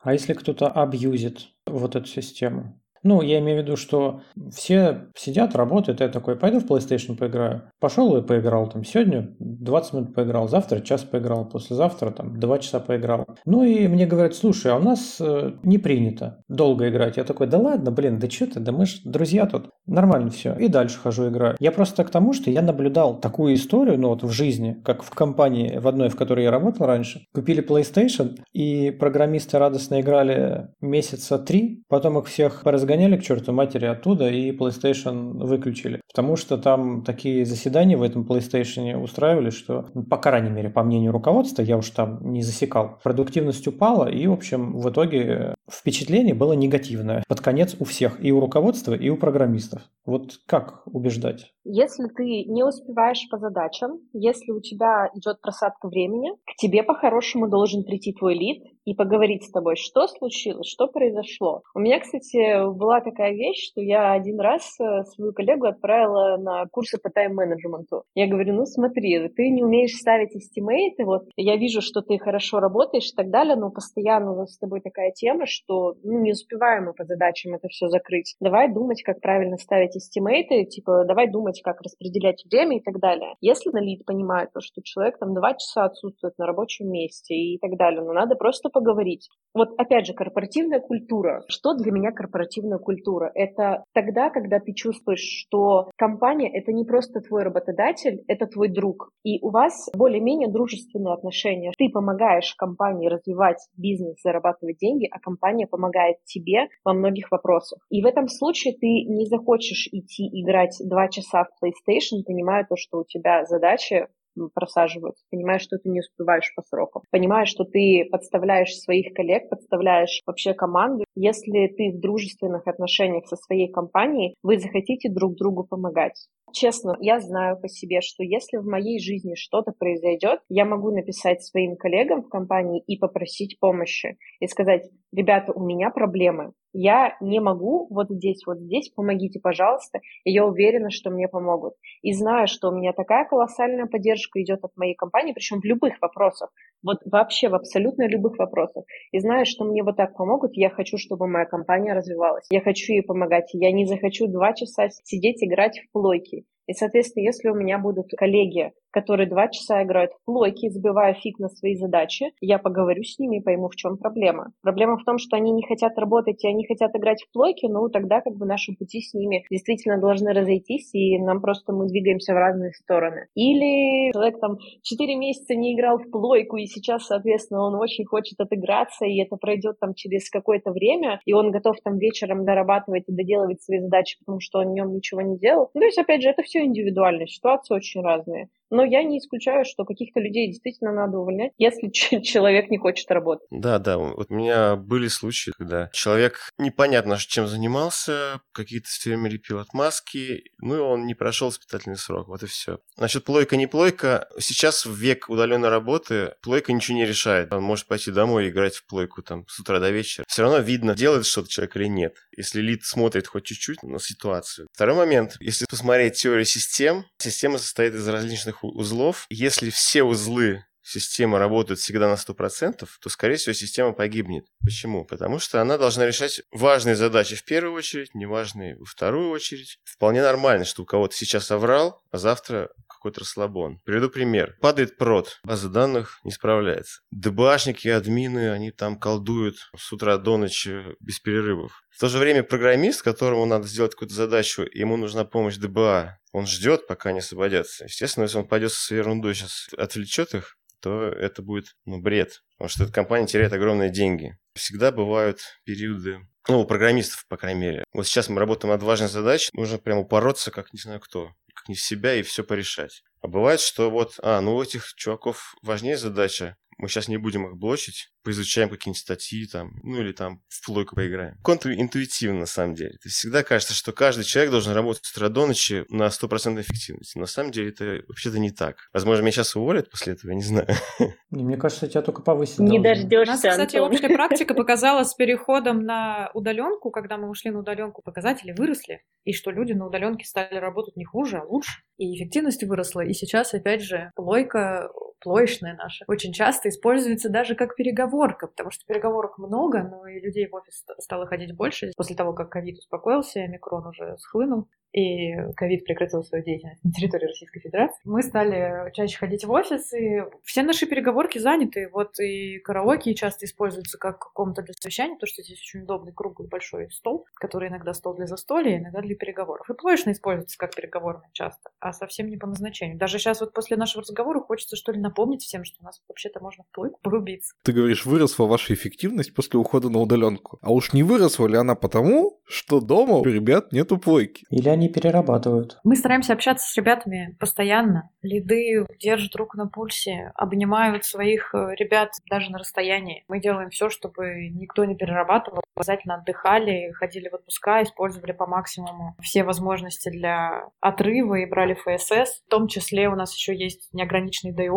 А если кто-то абьюзит вот эту систему? Ну, я имею в виду, что все сидят, работают, я такой, пойду в PlayStation поиграю. Пошел и поиграл там сегодня, 20 минут поиграл, завтра час поиграл, послезавтра там 2 часа поиграл. Ну и мне говорят, слушай, а у нас э, не принято долго играть. Я такой, да ладно, блин, да что ты, да мы же друзья тут, нормально все. И дальше хожу играю. Я просто к тому, что я наблюдал такую историю, ну вот в жизни, как в компании в одной, в которой я работал раньше. Купили PlayStation, и программисты радостно играли месяца три, потом их всех поразгоняли загоняли к черту матери оттуда и PlayStation выключили. Потому что там такие заседания в этом PlayStation устраивали, что, ну, по крайней мере, по мнению руководства, я уж там не засекал, продуктивность упала, и, в общем, в итоге впечатление было негативное. Под конец у всех, и у руководства, и у программистов. Вот как убеждать? Если ты не успеваешь по задачам, если у тебя идет просадка времени, к тебе по-хорошему должен прийти твой лид и поговорить с тобой, что случилось, что произошло. У меня, кстати, была такая вещь, что я один раз э, свою коллегу отправила на курсы по тайм-менеджменту. Я говорю, ну смотри, ты не умеешь ставить эстимейты, вот я вижу, что ты хорошо работаешь и так далее, но постоянно у нас с тобой такая тема, что ну, не успеваем мы по задачам это все закрыть. Давай думать, как правильно ставить эстимейты, типа давай думать, как распределять время и так далее. Если на лид понимает то, что человек там два часа отсутствует на рабочем месте и так далее, но ну, надо просто поговорить. Вот опять же, корпоративная культура. Что для меня корпоративная культура? Это тогда, когда ты чувствуешь, что компания — это не просто твой работодатель, это твой друг. И у вас более-менее дружественные отношения. Ты помогаешь компании развивать бизнес, зарабатывать деньги, а компания помогает тебе во многих вопросах. И в этом случае ты не захочешь идти играть два часа в PlayStation, понимая то, что у тебя задача просаживаются, понимаешь, что ты не успеваешь по срокам, понимаешь, что ты подставляешь своих коллег, подставляешь вообще команду. Если ты в дружественных отношениях со своей компанией, вы захотите друг другу помогать. Честно, я знаю по себе, что если в моей жизни что-то произойдет, я могу написать своим коллегам в компании и попросить помощи. И сказать, ребята, у меня проблемы, я не могу вот здесь, вот здесь, помогите, пожалуйста, и я уверена, что мне помогут. И знаю, что у меня такая колоссальная поддержка идет от моей компании, причем в любых вопросах, вот вообще в абсолютно любых вопросах. И знаю, что мне вот так помогут, я хочу, чтобы моя компания развивалась. Я хочу ей помогать. Я не захочу два часа сидеть играть в плойки. И, соответственно, если у меня будут коллеги, которые два часа играют в плойки, забивая фиг на свои задачи, я поговорю с ними и пойму, в чем проблема. Проблема в том, что они не хотят работать и они хотят играть в плойки, ну тогда как бы наши пути с ними действительно должны разойтись, и нам просто мы двигаемся в разные стороны. Или человек там 4 месяца не играл в плойку, и сейчас, соответственно, он очень хочет отыграться, и это пройдет там через какое-то время, и он готов там вечером дорабатывать и доделывать свои задачи, потому что он в нем ничего не делал. Ну, то есть, опять же, это все индивидуально, ситуации очень разные. Но я не исключаю, что каких-то людей действительно надо увольнять, если человек не хочет работать. Да, да. Вот у меня были случаи, когда человек непонятно чем занимался, какие-то все время лепил отмазки, ну и он не прошел испытательный срок. Вот и все. Насчет плойка, не плойка. Сейчас в век удаленной работы плойка ничего не решает. Он может пойти домой и играть в плойку там с утра до вечера. Все равно видно, делает что-то человек или нет. Если лид смотрит хоть чуть-чуть на ситуацию. Второй момент. Если посмотреть теорию систем, система состоит из различных узлов. Если все узлы системы работают всегда на 100%, то, скорее всего, система погибнет. Почему? Потому что она должна решать важные задачи в первую очередь, неважные во вторую очередь. Вполне нормально, что у кого-то сейчас оврал, а завтра какой-то расслабон. Приведу пример. Падает прод, база данных не справляется. ДБАшники, админы, они там колдуют с утра до ночи без перерывов. В то же время программист, которому надо сделать какую-то задачу, ему нужна помощь ДБА, он ждет, пока они освободятся. Естественно, если он пойдет своей ерундой сейчас отвлечет их, то это будет ну, бред, потому что эта компания теряет огромные деньги. Всегда бывают периоды, ну, у программистов, по крайней мере. Вот сейчас мы работаем над важной задачей, нужно прямо упороться, как не знаю кто, как не в себя и все порешать. А бывает, что вот, а, ну у этих чуваков важнее задача, мы сейчас не будем их блочить, поизучаем какие-нибудь статьи там, ну или там в плойку поиграем. Контринтуитивно, на самом деле. То есть всегда кажется, что каждый человек должен работать с утра до ночи на 100% эффективности. На самом деле это вообще-то не так. Возможно, меня сейчас уволят после этого, я не знаю. Мне кажется, тебя только повысить Не дождешься, У нас, кстати, Антон. общая практика показала с переходом на удаленку, когда мы ушли на удаленку, показатели выросли, и что люди на удаленке стали работать не хуже, а лучше. И эффективность выросла. И сейчас, опять же, плойка плоечная наша, очень часто используется даже как переговорка, потому что переговорок много, но и людей в офис стало ходить больше. После того, как ковид успокоился, микрон уже схлынул, и ковид прекратил свою деятельность на территории Российской Федерации, мы стали чаще ходить в офис, и все наши переговорки заняты. Вот и караоке часто используются как комната для совещания, потому что здесь очень удобный круглый большой стол, который иногда стол для застолья, иногда для переговоров. И плоечно используется как переговорная часто, а совсем не по назначению. Даже сейчас вот после нашего разговора хочется что ли напомнить всем, что у нас вообще-то можно в плойку порубиться. Ты говоришь, выросла ваша эффективность после ухода на удаленку. А уж не выросла ли она потому, что дома у ребят нету плойки? Или они перерабатывают? Мы стараемся общаться с ребятами постоянно. Лиды держат руку на пульсе, обнимают своих э, ребят даже на расстоянии. Мы делаем все, чтобы никто не перерабатывал, обязательно отдыхали, ходили в отпуска, использовали по максимуму все возможности для отрыва и брали ФСС. В том числе у нас еще есть неограниченные дей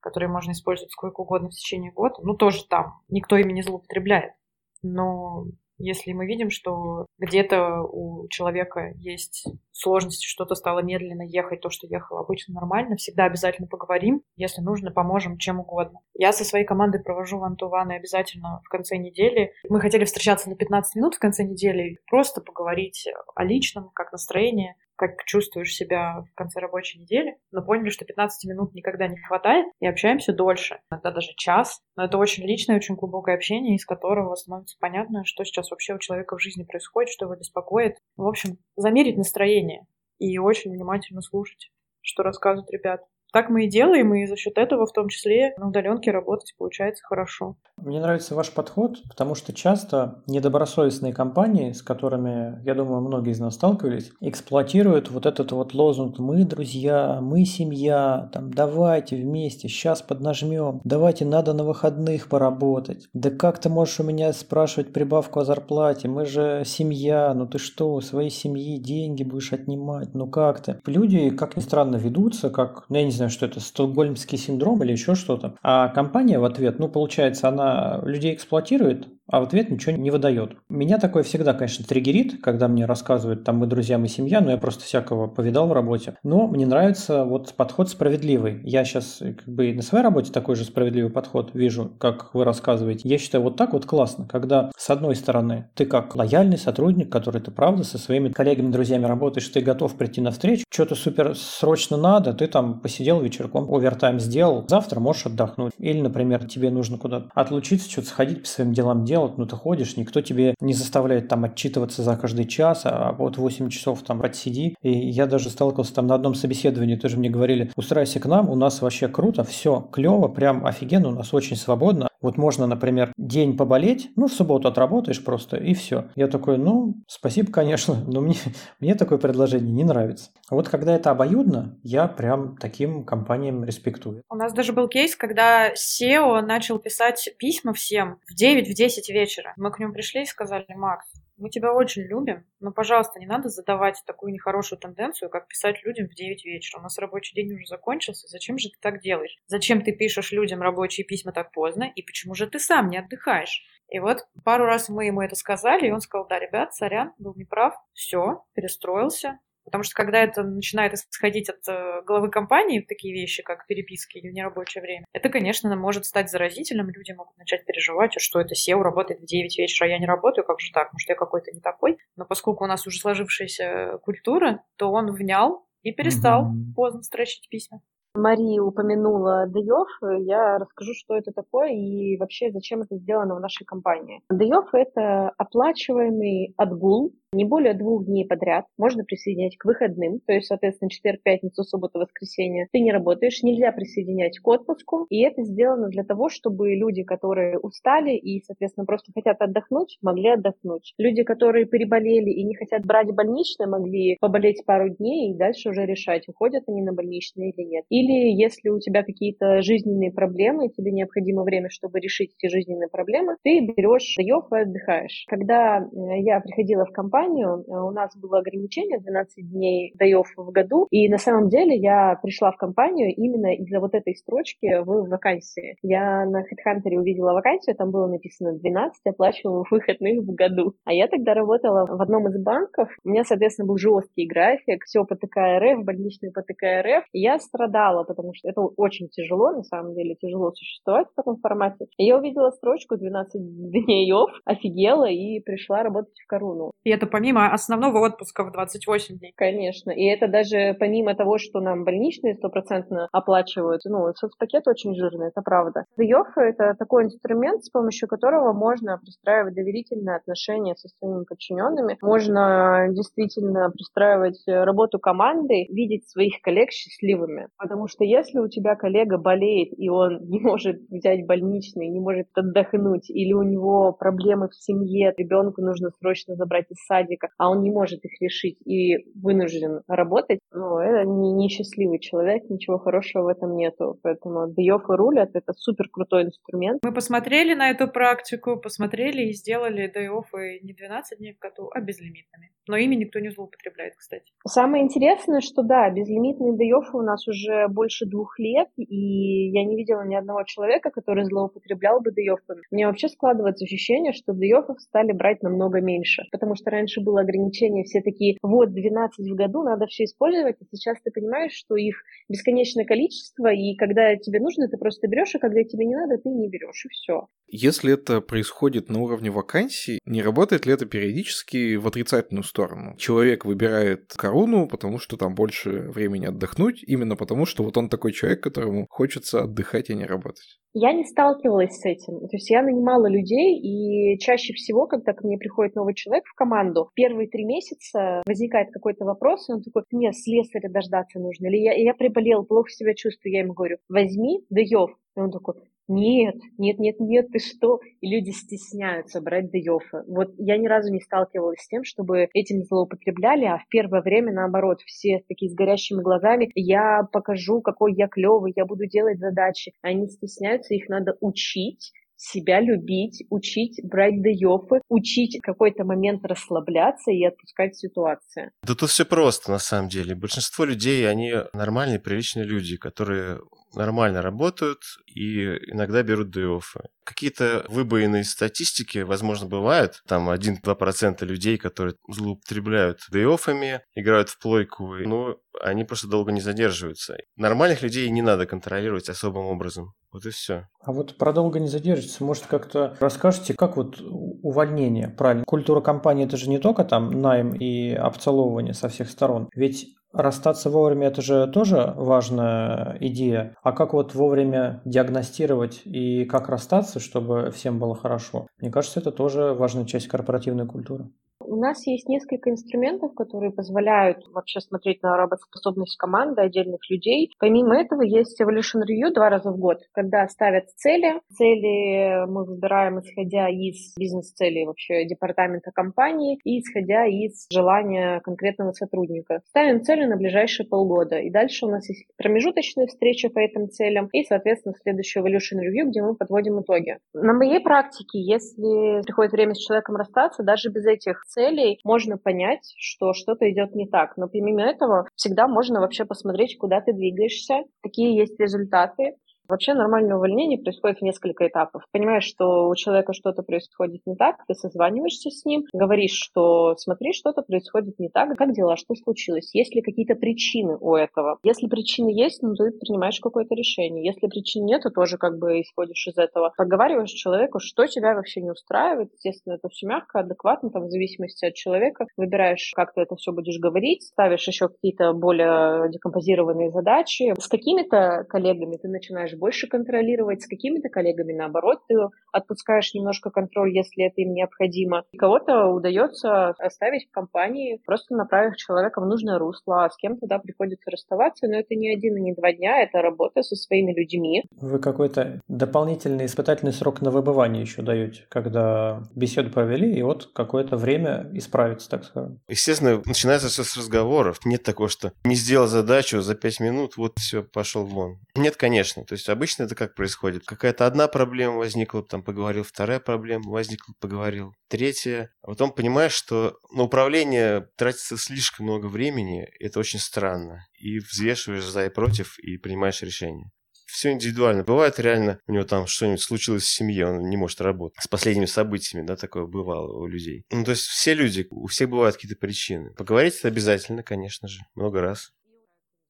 которые можно использовать сколько угодно в течение года. Ну, тоже там. Никто ими не злоупотребляет. Но если мы видим, что где-то у человека есть сложности, что-то стало медленно ехать, то, что ехало обычно нормально, всегда обязательно поговорим. Если нужно, поможем чем угодно. Я со своей командой провожу ван-ту-ваны обязательно в конце недели. Мы хотели встречаться на 15 минут в конце недели, просто поговорить о личном, как настроение, как чувствуешь себя в конце рабочей недели, но поняли, что 15 минут никогда не хватает, и общаемся дольше, иногда даже час. Но это очень личное, очень глубокое общение, из которого становится понятно, что сейчас вообще у человека в жизни происходит, что его беспокоит. В общем, замерить настроение и очень внимательно слушать, что рассказывают ребята. Так мы и делаем, и за счет этого в том числе на удаленке работать получается хорошо. Мне нравится ваш подход, потому что часто недобросовестные компании, с которыми, я думаю, многие из нас сталкивались, эксплуатируют вот этот вот лозунг «мы друзья», «мы семья», там «давайте вместе, сейчас поднажмем», «давайте надо на выходных поработать», «да как ты можешь у меня спрашивать прибавку о зарплате, мы же семья, ну ты что, у своей семьи деньги будешь отнимать, ну как ты?» Люди, как ни странно, ведутся, как, ну, я не знаю, что это, стокгольмский синдром или еще что-то, а компания в ответ, ну получается, она людей эксплуатирует, а в ответ ничего не выдает. Меня такое всегда, конечно, триггерит, когда мне рассказывают, там, мы друзья, мы семья, но я просто всякого повидал в работе. Но мне нравится вот подход справедливый. Я сейчас как бы на своей работе такой же справедливый подход вижу, как вы рассказываете. Я считаю, вот так вот классно, когда с одной стороны ты как лояльный сотрудник, который ты правда со своими коллегами, друзьями работаешь, ты готов прийти на встречу, что-то супер срочно надо, ты там посидел вечерком, овертайм сделал, завтра можешь отдохнуть. Или, например, тебе нужно куда-то отлучиться, что-то сходить по своим делам делать, делать, ну ты ходишь, никто тебе не заставляет там отчитываться за каждый час, а вот 8 часов там отсиди. И я даже сталкивался там на одном собеседовании, тоже мне говорили, устраивайся к нам, у нас вообще круто, все клево, прям офигенно, у нас очень свободно. Вот можно, например, день поболеть, ну, в субботу отработаешь просто, и все. Я такой, ну, спасибо, конечно, но мне, мне такое предложение не нравится. Вот когда это обоюдно, я прям таким компаниям респектую. У нас даже был кейс, когда SEO начал писать письма всем в 9-10 вечера. Мы к нему пришли и сказали, Макс, мы тебя очень любим, но, пожалуйста, не надо задавать такую нехорошую тенденцию, как писать людям в 9 вечера. У нас рабочий день уже закончился. Зачем же ты так делаешь? Зачем ты пишешь людям рабочие письма так поздно? И почему же ты сам не отдыхаешь? И вот пару раз мы ему это сказали, и он сказал, да, ребят, сорян, был неправ, все, перестроился, Потому что когда это начинает исходить от э, главы компании, такие вещи, как переписки или нерабочее время, это, конечно, может стать заразительным. Люди могут начать переживать, а что это SEO работает в 9 вечера, а я не работаю, как же так? Может, я какой-то не такой? Но поскольку у нас уже сложившаяся культура, то он внял и перестал mm-hmm. поздно строчить письма. Мария упомянула Дейов, я расскажу, что это такое и вообще зачем это сделано в нашей компании. Дейов — это оплачиваемый отгул не более двух дней подряд. Можно присоединять к выходным, то есть, соответственно, четверг, пятницу, субботу, воскресенье. Ты не работаешь, нельзя присоединять к отпуску. И это сделано для того, чтобы люди, которые устали и, соответственно, просто хотят отдохнуть, могли отдохнуть. Люди, которые переболели и не хотят брать больничные, могли поболеть пару дней и дальше уже решать, уходят они на больничные или нет. Или если у тебя какие-то жизненные проблемы, тебе необходимо время, чтобы решить эти жизненные проблемы, ты берешь даев и отдыхаешь. Когда э, я приходила в компанию, компанию, у нас было ограничение 12 дней даев в году, и на самом деле я пришла в компанию именно из-за вот этой строчки в вакансии. Я на HeadHunter увидела вакансию, там было написано 12 оплачиваемых выходных в году. А я тогда работала в одном из банков, у меня, соответственно, был жесткий график, все по ТКРФ, больничный по ТКРФ, и я страдала, потому что это очень тяжело, на самом деле, тяжело существовать в таком формате. И я увидела строчку 12 дней офф, офигела и пришла работать в Коруну. И это помимо основного отпуска в 28 дней. Конечно. И это даже помимо того, что нам больничные стопроцентно оплачивают. Ну, соцпакет очень жирный, это правда. Дейов — это такой инструмент, с помощью которого можно пристраивать доверительные отношения со своими подчиненными. Можно действительно пристраивать работу команды, видеть своих коллег счастливыми. Потому что если у тебя коллега болеет, и он не может взять больничный, не может отдохнуть, или у него проблемы в семье, ребенку нужно срочно забрать из садика, садика, а он не может их решить и вынужден работать, ну, это не несчастливый человек, ничего хорошего в этом нету. Поэтому Дейов и рулят — это супер крутой инструмент. Мы посмотрели на эту практику, посмотрели и сделали Дейов и не 12 дней в году, а безлимитными. Но ими никто не злоупотребляет, кстати. Самое интересное, что да, безлимитные Дейофы у нас уже больше двух лет, и я не видела ни одного человека, который злоупотреблял бы Дейофами. Мне вообще складывается ощущение, что Дейофов стали брать намного меньше, потому что раньше было ограничение, все такие, вот, 12 в году, надо все использовать, использовать, а сейчас ты понимаешь, что их бесконечное количество, и когда тебе нужно, ты просто берешь, а когда тебе не надо, ты не берешь, и все. Если это происходит на уровне вакансий, не работает ли это периодически в отрицательную сторону? Человек выбирает корону, потому что там больше времени отдохнуть, именно потому что вот он такой человек, которому хочется отдыхать, а не работать. Я не сталкивалась с этим. То есть я нанимала людей, и чаще всего, когда ко мне приходит новый человек в команду, первые три месяца возникает какой-то вопрос, и он такой, мне слесаря дождаться нужно, или я, я приболел, плохо себя чувствую. Я ему говорю, возьми даев. И он такой, нет, нет, нет, нет, ты что? И люди стесняются брать дейофы. Вот я ни разу не сталкивалась с тем, чтобы этим злоупотребляли, а в первое время, наоборот, все такие с горящими глазами, я покажу, какой я клевый, я буду делать задачи. Они стесняются, их надо учить, себя любить, учить брать дейофы, учить какой-то момент расслабляться и отпускать ситуацию. Да тут все просто, на самом деле. Большинство людей, они нормальные, приличные люди, которые нормально работают и иногда берут дейофы. Какие-то выбоины статистики, возможно, бывают. Там 1-2% людей, которые злоупотребляют дейофами, играют в плойку, но они просто долго не задерживаются. Нормальных людей не надо контролировать особым образом. Вот и все. А вот про долго не задержится, может, как-то расскажете, как вот увольнение, правильно? Культура компании – это же не только там найм и обцеловывание со всех сторон. Ведь Расстаться вовремя – это же тоже важная идея. А как вот вовремя диагностировать и как расстаться, чтобы всем было хорошо? Мне кажется, это тоже важная часть корпоративной культуры. У нас есть несколько инструментов, которые позволяют вообще смотреть на работоспособность команды, отдельных людей. Помимо этого есть Evolution Review два раза в год, когда ставят цели. Цели мы выбираем исходя из бизнес-целей вообще департамента компании и исходя из желания конкретного сотрудника. Ставим цели на ближайшие полгода. И дальше у нас есть промежуточные встречи по этим целям и, соответственно, следующий Evolution Review, где мы подводим итоги. На моей практике, если приходит время с человеком расстаться, даже без этих целей можно понять, что что-то идет не так. Но помимо этого всегда можно вообще посмотреть, куда ты двигаешься, какие есть результаты, Вообще нормальное увольнение происходит в несколько этапов. Понимаешь, что у человека что-то происходит не так, ты созваниваешься с ним, говоришь, что смотри, что-то происходит не так, как дела, что случилось, есть ли какие-то причины у этого. Если причины есть, ну ты принимаешь какое-то решение. Если причин нет, то тоже как бы исходишь из этого. Проговариваешь человеку, что тебя вообще не устраивает. Естественно, это все мягко, адекватно, там, в зависимости от человека. Выбираешь, как ты это все будешь говорить, ставишь еще какие-то более декомпозированные задачи. С какими-то коллегами ты начинаешь больше контролировать, с какими-то коллегами, наоборот, ты отпускаешь немножко контроль, если это им необходимо. И кого-то удается оставить в компании, просто направив человека в нужное русло, а с кем тогда приходится расставаться, но это не один и не два дня, это работа со своими людьми. Вы какой-то дополнительный испытательный срок на выбывание еще даете, когда беседу провели, и вот какое-то время исправиться, так скажем. Естественно, начинается все с разговоров. Нет такого, что не сделал задачу за пять минут, вот все, пошел вон. Нет, конечно. То есть есть обычно это как происходит? Какая-то одна проблема возникла, там поговорил, вторая проблема возникла, поговорил, третья. А потом понимаешь, что на управление тратится слишком много времени, это очень странно. И взвешиваешь за и против, и принимаешь решение все индивидуально. Бывает реально, у него там что-нибудь случилось в семье, он не может работать. С последними событиями, да, такое бывало у людей. Ну, то есть все люди, у всех бывают какие-то причины. Поговорить это обязательно, конечно же, много раз.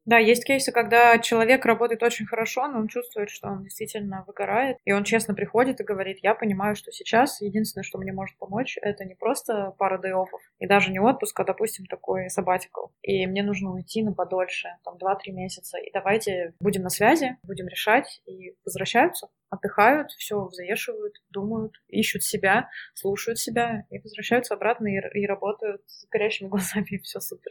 Да, есть кейсы, когда человек работает очень хорошо, но он чувствует, что он действительно выгорает, и он честно приходит и говорит, я понимаю, что сейчас единственное, что мне может помочь, это не просто пара дэй и даже не отпуск, а, допустим, такой сабатикл. И мне нужно уйти на подольше, там, 2-3 месяца, и давайте будем на связи, будем решать, и возвращаются, отдыхают, все взвешивают, думают, ищут себя, слушают себя, и возвращаются обратно и, и работают с горящими глазами, и все супер.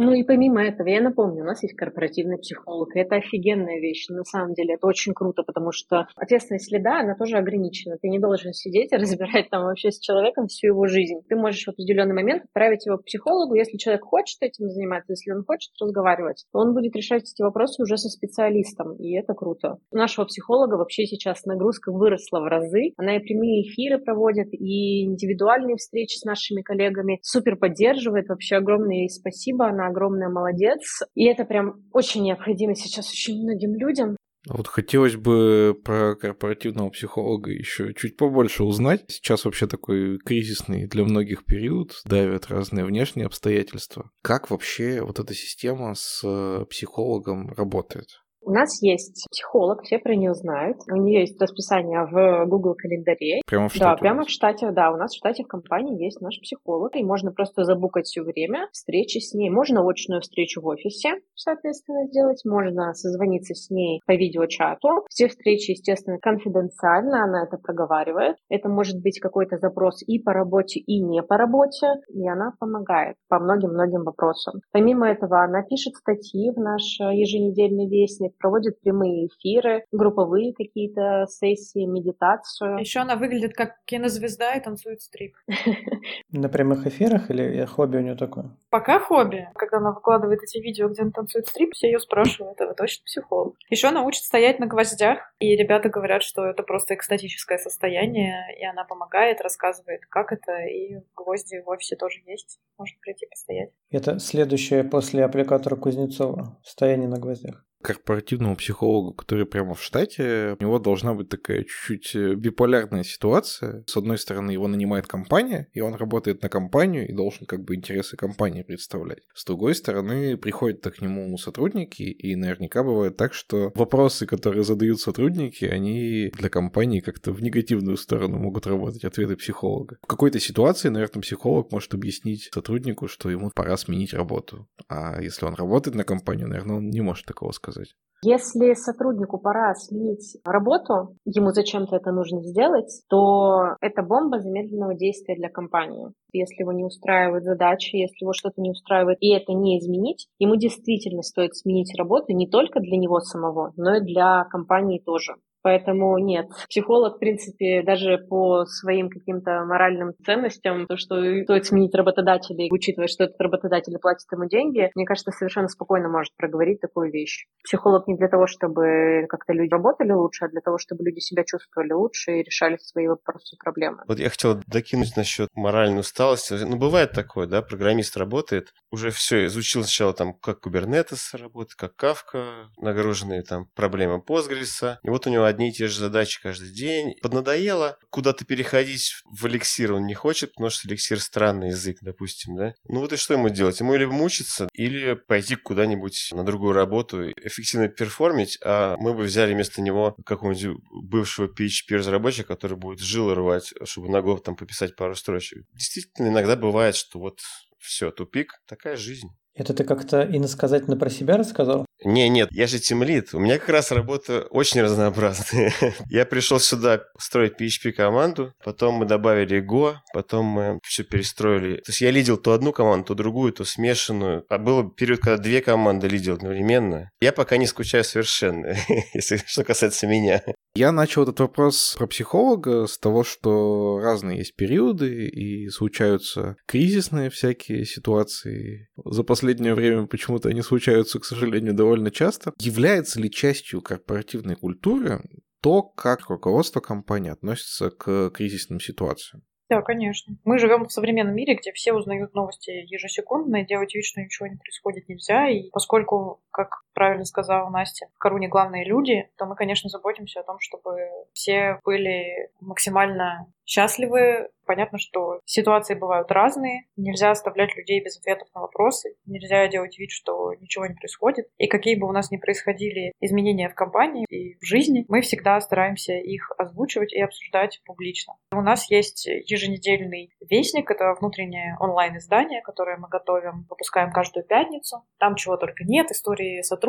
Ну и помимо этого, я напомню, у нас есть корпоративный психолог, и это офигенная вещь. На самом деле это очень круто, потому что ответственность следа, она тоже ограничена. Ты не должен сидеть и разбирать там вообще с человеком всю его жизнь. Ты можешь в определенный момент отправить его к психологу, если человек хочет этим заниматься, если он хочет разговаривать, то он будет решать эти вопросы уже со специалистом, и это круто. У нашего психолога вообще сейчас нагрузка выросла в разы. Она и прямые эфиры проводит, и индивидуальные встречи с нашими коллегами. Супер поддерживает. Вообще огромное спасибо. Она огромная молодец. И это прям очень необходимо сейчас очень многим людям. А вот хотелось бы про корпоративного психолога еще чуть побольше узнать. Сейчас вообще такой кризисный для многих период, давят разные внешние обстоятельства. Как вообще вот эта система с э, психологом работает? У нас есть психолог, все про нее знают. У нее есть расписание в Google календаре. Прямо в штате? Да, прямо в штате, да. У нас в штате в компании есть наш психолог, и можно просто забукать все время встречи с ней. Можно очную встречу в офисе, соответственно, сделать. Можно созвониться с ней по видеочату. Все встречи, естественно, конфиденциально, она это проговаривает. Это может быть какой-то запрос и по работе, и не по работе, и она помогает по многим-многим вопросам. Помимо этого, она пишет статьи в наш еженедельный вестник, проводит прямые эфиры, групповые какие-то сессии, медитацию. Еще она выглядит как кинозвезда и танцует стрип. На прямых эфирах или хобби у нее такое? Пока хобби. Когда она выкладывает эти видео, где она танцует стрип, все ее спрашивают, это точно психолог. Еще она учит стоять на гвоздях, и ребята говорят, что это просто экстатическое состояние, и она помогает, рассказывает, как это, и гвозди в офисе тоже есть. Можно прийти постоять. Это следующее после аппликатора Кузнецова. Стояние на гвоздях корпоративному психологу, который прямо в штате, у него должна быть такая чуть-чуть э, биполярная ситуация. С одной стороны, его нанимает компания, и он работает на компанию и должен как бы интересы компании представлять. С другой стороны, приходят к нему сотрудники, и наверняка бывает так, что вопросы, которые задают сотрудники, они для компании как-то в негативную сторону могут работать, ответы психолога. В какой-то ситуации, наверное, психолог может объяснить сотруднику, что ему пора сменить работу. А если он работает на компанию, наверное, он не может такого сказать сказать? Если сотруднику пора сменить работу, ему зачем-то это нужно сделать, то это бомба замедленного действия для компании. Если его не устраивают задачи, если его что-то не устраивает, и это не изменить, ему действительно стоит сменить работу не только для него самого, но и для компании тоже. Поэтому нет, психолог, в принципе, даже по своим каким-то моральным ценностям, то, что стоит сменить работодателя, учитывая, что этот работодатель платит ему деньги, мне кажется, совершенно спокойно может проговорить такую вещь. Психолог не для того, чтобы как-то люди работали лучше, а для того, чтобы люди себя чувствовали лучше и решали свои вопросы и проблемы. Вот я хотел докинуть насчет моральной усталости. Ну, бывает такое, да, программист работает, уже все, изучил сначала там, как Kubernetes работает, как Kafka, нагруженные там проблемы Postgres, и вот у него одни и те же задачи каждый день. Поднадоело куда-то переходить в эликсир он не хочет, потому что эликсир странный язык, допустим, да. Ну вот и что ему делать? Ему либо мучиться, или пойти куда-нибудь на другую работу, эффективно перформить, а мы бы взяли вместо него какого-нибудь бывшего PHP-разработчика, который будет жилы рвать, чтобы на год там пописать пару строчек. Действительно, иногда бывает, что вот все, тупик, такая жизнь. Это ты как-то иносказательно про себя рассказал? Не, нет, я же тимлит. У меня как раз работа очень разнообразная. я пришел сюда строить PHP-команду, потом мы добавили Go, потом мы все перестроили. То есть я лидил то одну команду, то другую, то смешанную. А был период, когда две команды лидил одновременно. Я пока не скучаю совершенно, если что касается меня. Я начал этот вопрос про психолога с того, что разные есть периоды и случаются кризисные всякие ситуации. За последнее время почему-то они случаются, к сожалению, довольно часто. Является ли частью корпоративной культуры то, как руководство компании относится к кризисным ситуациям? Да, конечно. Мы живем в современном мире, где все узнают новости ежесекундно, и делать вид, что ничего не происходит нельзя. И поскольку, как правильно сказала Настя, в Коруне главные люди, то мы, конечно, заботимся о том, чтобы все были максимально счастливы. Понятно, что ситуации бывают разные. Нельзя оставлять людей без ответов на вопросы. Нельзя делать вид, что ничего не происходит. И какие бы у нас ни происходили изменения в компании и в жизни, мы всегда стараемся их озвучивать и обсуждать публично. У нас есть еженедельный вестник. Это внутреннее онлайн-издание, которое мы готовим, выпускаем каждую пятницу. Там чего только нет. Истории сотрудников,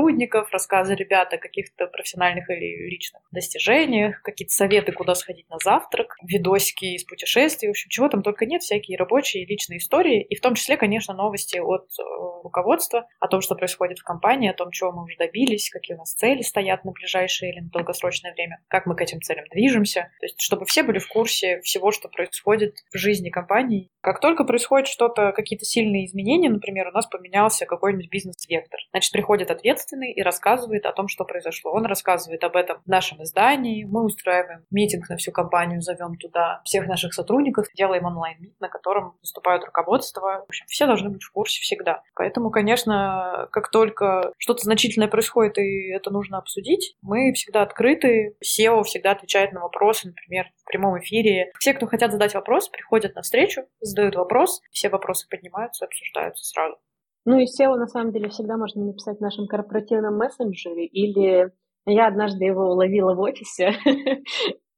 рассказы ребят о каких-то профессиональных или личных достижениях, какие-то советы, куда сходить на завтрак, видосики из путешествий, в общем, чего там только нет, всякие рабочие личные истории, и в том числе, конечно, новости от э, руководства о том, что происходит в компании, о том, чего мы уже добились, какие у нас цели стоят на ближайшее или на долгосрочное время, как мы к этим целям движемся, то есть чтобы все были в курсе всего, что происходит в жизни компании. Как только происходит что-то, какие-то сильные изменения, например, у нас поменялся какой-нибудь бизнес-вектор, значит, приходит ответственность ответственный и рассказывает о том, что произошло. Он рассказывает об этом в нашем издании. Мы устраиваем митинг на всю компанию, зовем туда всех наших сотрудников, делаем онлайн-мит, на котором выступают руководство. В общем, все должны быть в курсе всегда. Поэтому, конечно, как только что-то значительное происходит и это нужно обсудить, мы всегда открыты. SEO всегда отвечает на вопросы, например, в прямом эфире. Все, кто хотят задать вопрос, приходят на встречу, задают вопрос, все вопросы поднимаются, обсуждаются сразу. Ну и SEO, на самом деле, всегда можно написать в нашем корпоративном мессенджере, или я однажды его уловила в офисе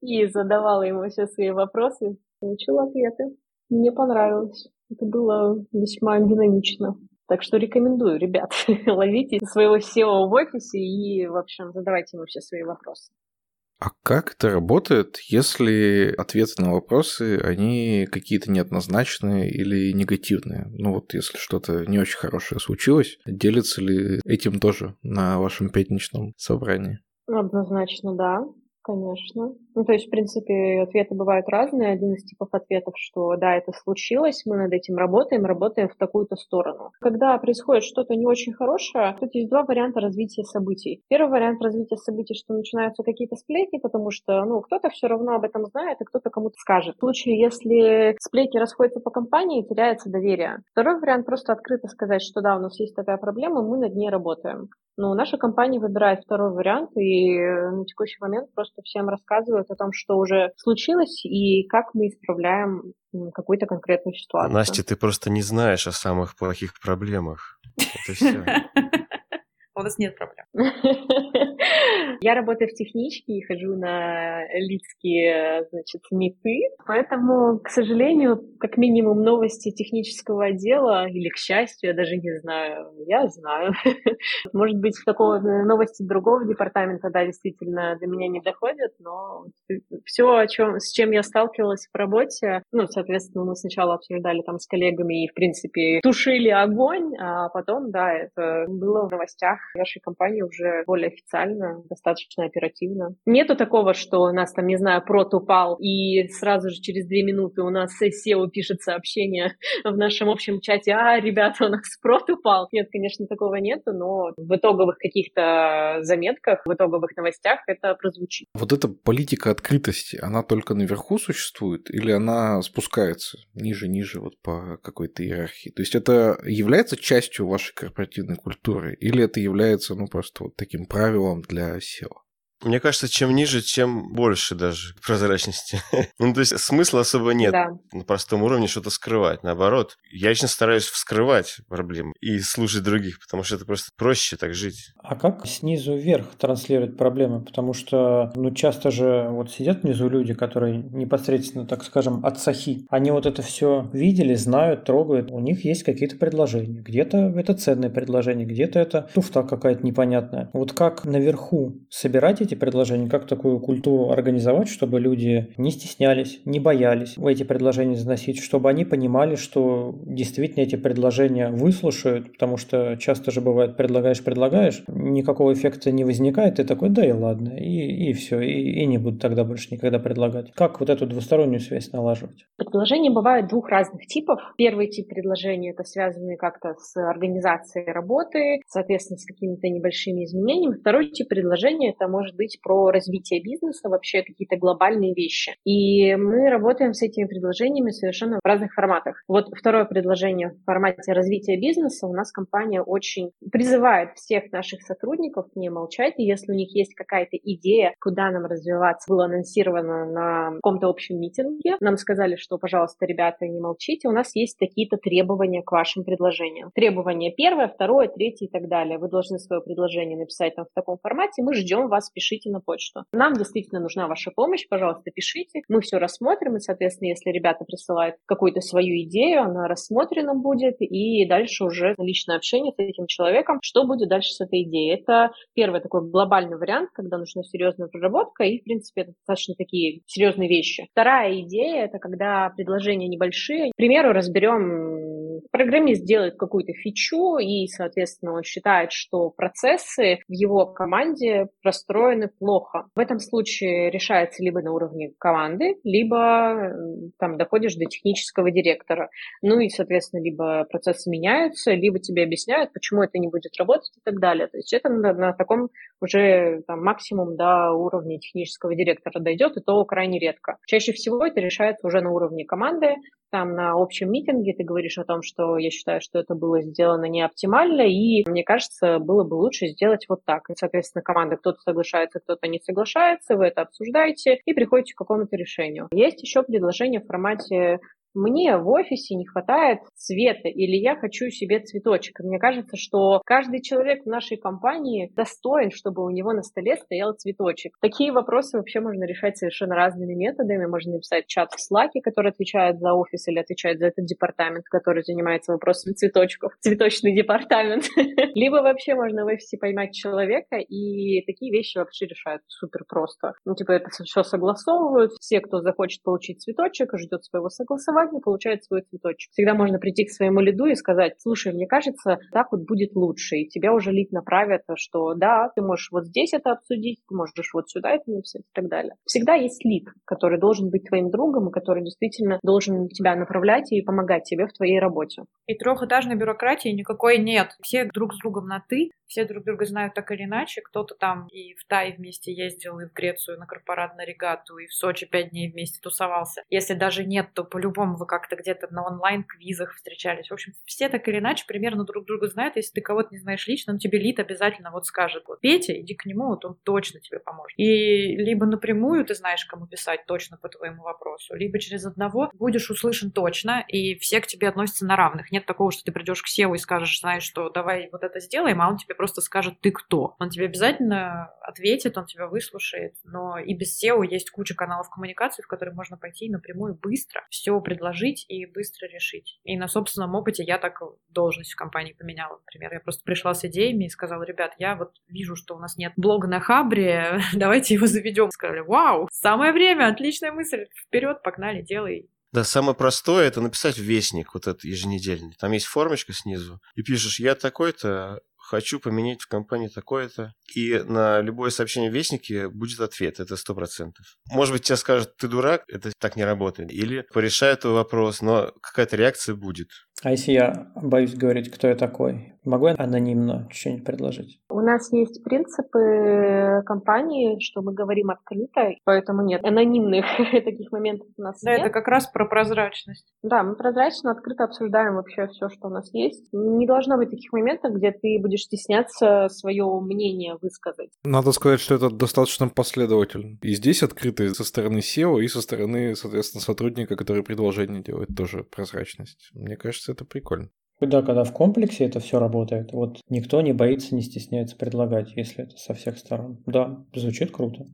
и задавала ему все свои вопросы, получила ответы. Мне понравилось. Это было весьма динамично. Так что рекомендую, ребят, ловите своего SEO в офисе и, в общем, задавайте ему все свои вопросы. А как это работает, если ответы на вопросы, они какие-то неоднозначные или негативные? Ну вот, если что-то не очень хорошее случилось, делится ли этим тоже на вашем пятничном собрании? Однозначно, да. Конечно. Ну, то есть, в принципе, ответы бывают разные. Один из типов ответов, что да, это случилось, мы над этим работаем, работаем в такую-то сторону. Когда происходит что-то не очень хорошее, тут есть два варианта развития событий. Первый вариант развития событий, что начинаются какие-то сплетни, потому что, ну, кто-то все равно об этом знает, и кто-то кому-то скажет. В случае, если сплетни расходятся по компании, теряется доверие. Второй вариант просто открыто сказать, что да, у нас есть такая проблема, мы над ней работаем. Но наша компания выбирает второй вариант, и на текущий момент просто всем рассказывают о том, что уже случилось, и как мы исправляем какую-то конкретную ситуацию. Настя, ты просто не знаешь о самых плохих проблемах. Это все. У нас нет проблем. Я работаю в техничке и хожу на лицкие, значит, меты, поэтому, к сожалению, как минимум новости технического отдела, или к счастью, я даже не знаю, я знаю. Может быть, такого новости другого департамента, да, действительно до меня не доходят, но все, о чем, с чем я сталкивалась в работе, ну, соответственно, мы сначала обсуждали там с коллегами и, в принципе, тушили огонь, а потом, да, это было в новостях нашей компании уже более официально, достаточно оперативно. Нету такого, что у нас там, не знаю, прот упал, и сразу же через две минуты у нас SEO пишет сообщение в нашем общем чате, а, ребята, у нас прот упал. Нет, конечно, такого нету, но в итоговых каких-то заметках, в итоговых новостях это прозвучит. Вот эта политика открытости, она только наверху существует или она спускается ниже-ниже вот по какой-то иерархии? То есть это является частью вашей корпоративной культуры или это является, ну, просто вот таким правилом для SEO? Мне кажется, чем ниже, чем больше даже прозрачности. ну, то есть смысла особо нет Да. на простом уровне что-то скрывать. Наоборот, я лично стараюсь вскрывать проблемы и слушать других, потому что это просто проще так жить. А как снизу вверх транслировать проблемы? Потому что, ну, часто же вот сидят внизу люди, которые непосредственно, так скажем, от сахи. Они вот это все видели, знают, трогают. У них есть какие-то предложения. Где-то это ценное предложение, где-то это туфта какая-то непонятная. Вот как наверху собирать эти предложения, как такую культуру организовать, чтобы люди не стеснялись, не боялись в эти предложения заносить, чтобы они понимали, что действительно эти предложения выслушают, потому что часто же бывает, предлагаешь, предлагаешь, никакого эффекта не возникает, ты такой, да и ладно, и, и все, и, и не буду тогда больше никогда предлагать. Как вот эту двустороннюю связь налаживать? Предложения бывают двух разных типов. Первый тип предложений это связанные как-то с организацией работы, соответственно, с какими-то небольшими изменениями. Второй тип предложения это может быть про развитие бизнеса, вообще какие-то глобальные вещи. И мы работаем с этими предложениями совершенно в разных форматах. Вот второе предложение в формате развития бизнеса у нас компания очень призывает всех наших сотрудников не молчать, и если у них есть какая-то идея, куда нам развиваться, было анонсировано на каком-то общем митинге, нам сказали, что, пожалуйста, ребята, не молчите, у нас есть какие-то требования к вашим предложениям. Требования первое, второе, третье и так далее. Вы должны свое предложение написать там в таком формате, мы ждем вас, пишите на почту. Нам действительно нужна ваша помощь, пожалуйста, пишите. Мы все рассмотрим, и, соответственно, если ребята присылают какую-то свою идею, она рассмотрена будет, и дальше уже личное общение с этим человеком, что будет дальше с этой идеей. Это первый такой глобальный вариант, когда нужна серьезная проработка, и, в принципе, это достаточно такие серьезные вещи. Вторая идея — это когда предложения небольшие. К примеру, разберем Программист делает какую-то фичу, и, соответственно, он считает, что процессы в его команде простроены плохо. В этом случае решается либо на уровне команды, либо там доходишь до технического директора. Ну и, соответственно, либо процессы меняются, либо тебе объясняют, почему это не будет работать и так далее. То есть это на, на таком уже там, максимум до уровня технического директора дойдет, и то крайне редко. Чаще всего это решается уже на уровне команды, там на общем митинге ты говоришь о том, что я считаю, что это было сделано не оптимально, и мне кажется, было бы лучше сделать вот так. И, соответственно, команда кто-то соглашается, кто-то не соглашается, вы это обсуждаете и приходите к какому-то решению. Есть еще предложение в формате мне в офисе не хватает цвета, или я хочу себе цветочек. мне кажется, что каждый человек в нашей компании достоин, чтобы у него на столе стоял цветочек. Такие вопросы вообще можно решать совершенно разными методами. Можно написать чат в Slack, который отвечает за офис или отвечает за этот департамент, который занимается вопросами цветочков, цветочный департамент. Либо вообще можно в офисе поймать человека, и такие вещи вообще решают супер просто. Ну, типа, это все согласовывают. Все, кто захочет получить цветочек, ждет своего согласования, согласования, получает свой цветочек. Всегда можно прийти к своему лиду и сказать, слушай, мне кажется, так вот будет лучше, и тебя уже лид направит, что да, ты можешь вот здесь это обсудить, ты можешь вот сюда это написать и так далее. Всегда есть лид, который должен быть твоим другом и который действительно должен тебя направлять и помогать тебе в твоей работе. И трехэтажной бюрократии никакой нет. Все друг с другом на «ты», все друг друга знают так или иначе. Кто-то там и в Тай вместе ездил, и в Грецию на корпорат регату, и в Сочи пять дней вместе тусовался. Если даже нет, то по-любому вы как-то где-то на онлайн-квизах встречались. В общем, все так или иначе примерно друг друга знают. Если ты кого-то не знаешь лично, он тебе лид обязательно вот скажет, вот, Петя, иди к нему, вот он точно тебе поможет. И либо напрямую ты знаешь, кому писать точно по твоему вопросу, либо через одного будешь услышан точно, и все к тебе относятся на равных. Нет такого, что ты придешь к SEO и скажешь, знаешь, что давай вот это сделаем, а он тебе просто скажет, ты кто. Он тебе обязательно ответит, он тебя выслушает, но и без SEO есть куча каналов коммуникации, в которые можно пойти напрямую быстро все предложить и быстро решить. И на собственном опыте я так должность в компании поменяла, например. Я просто пришла с идеями и сказала, ребят, я вот вижу, что у нас нет блога на Хабре, давайте его заведем. Сказали, вау, самое время, отличная мысль, вперед, погнали, делай. Да, самое простое это написать вестник, вот этот еженедельный. Там есть формочка снизу, и пишешь, я такой-то, хочу поменять в компании такое-то. И на любое сообщение в Вестнике будет ответ, это сто процентов. Может быть, тебе скажут, ты дурак, это так не работает. Или порешают твой вопрос, но какая-то реакция будет. А если я боюсь говорить, кто я такой, могу я анонимно что-нибудь предложить? У нас есть принципы компании, что мы говорим открыто, поэтому нет анонимных таких моментов у нас да, нет. это как раз про прозрачность. Да, мы прозрачно, открыто обсуждаем вообще все, что у нас есть. Не должно быть таких моментов, где ты будешь стесняться свое мнение высказать. Надо сказать, что это достаточно последовательно. И здесь открыто со стороны SEO, и со стороны, соответственно, сотрудника, который предложение делает, тоже прозрачность. Мне кажется, это прикольно. Да, когда в комплексе это все работает, вот никто не боится, не стесняется предлагать, если это со всех сторон. Да, звучит круто.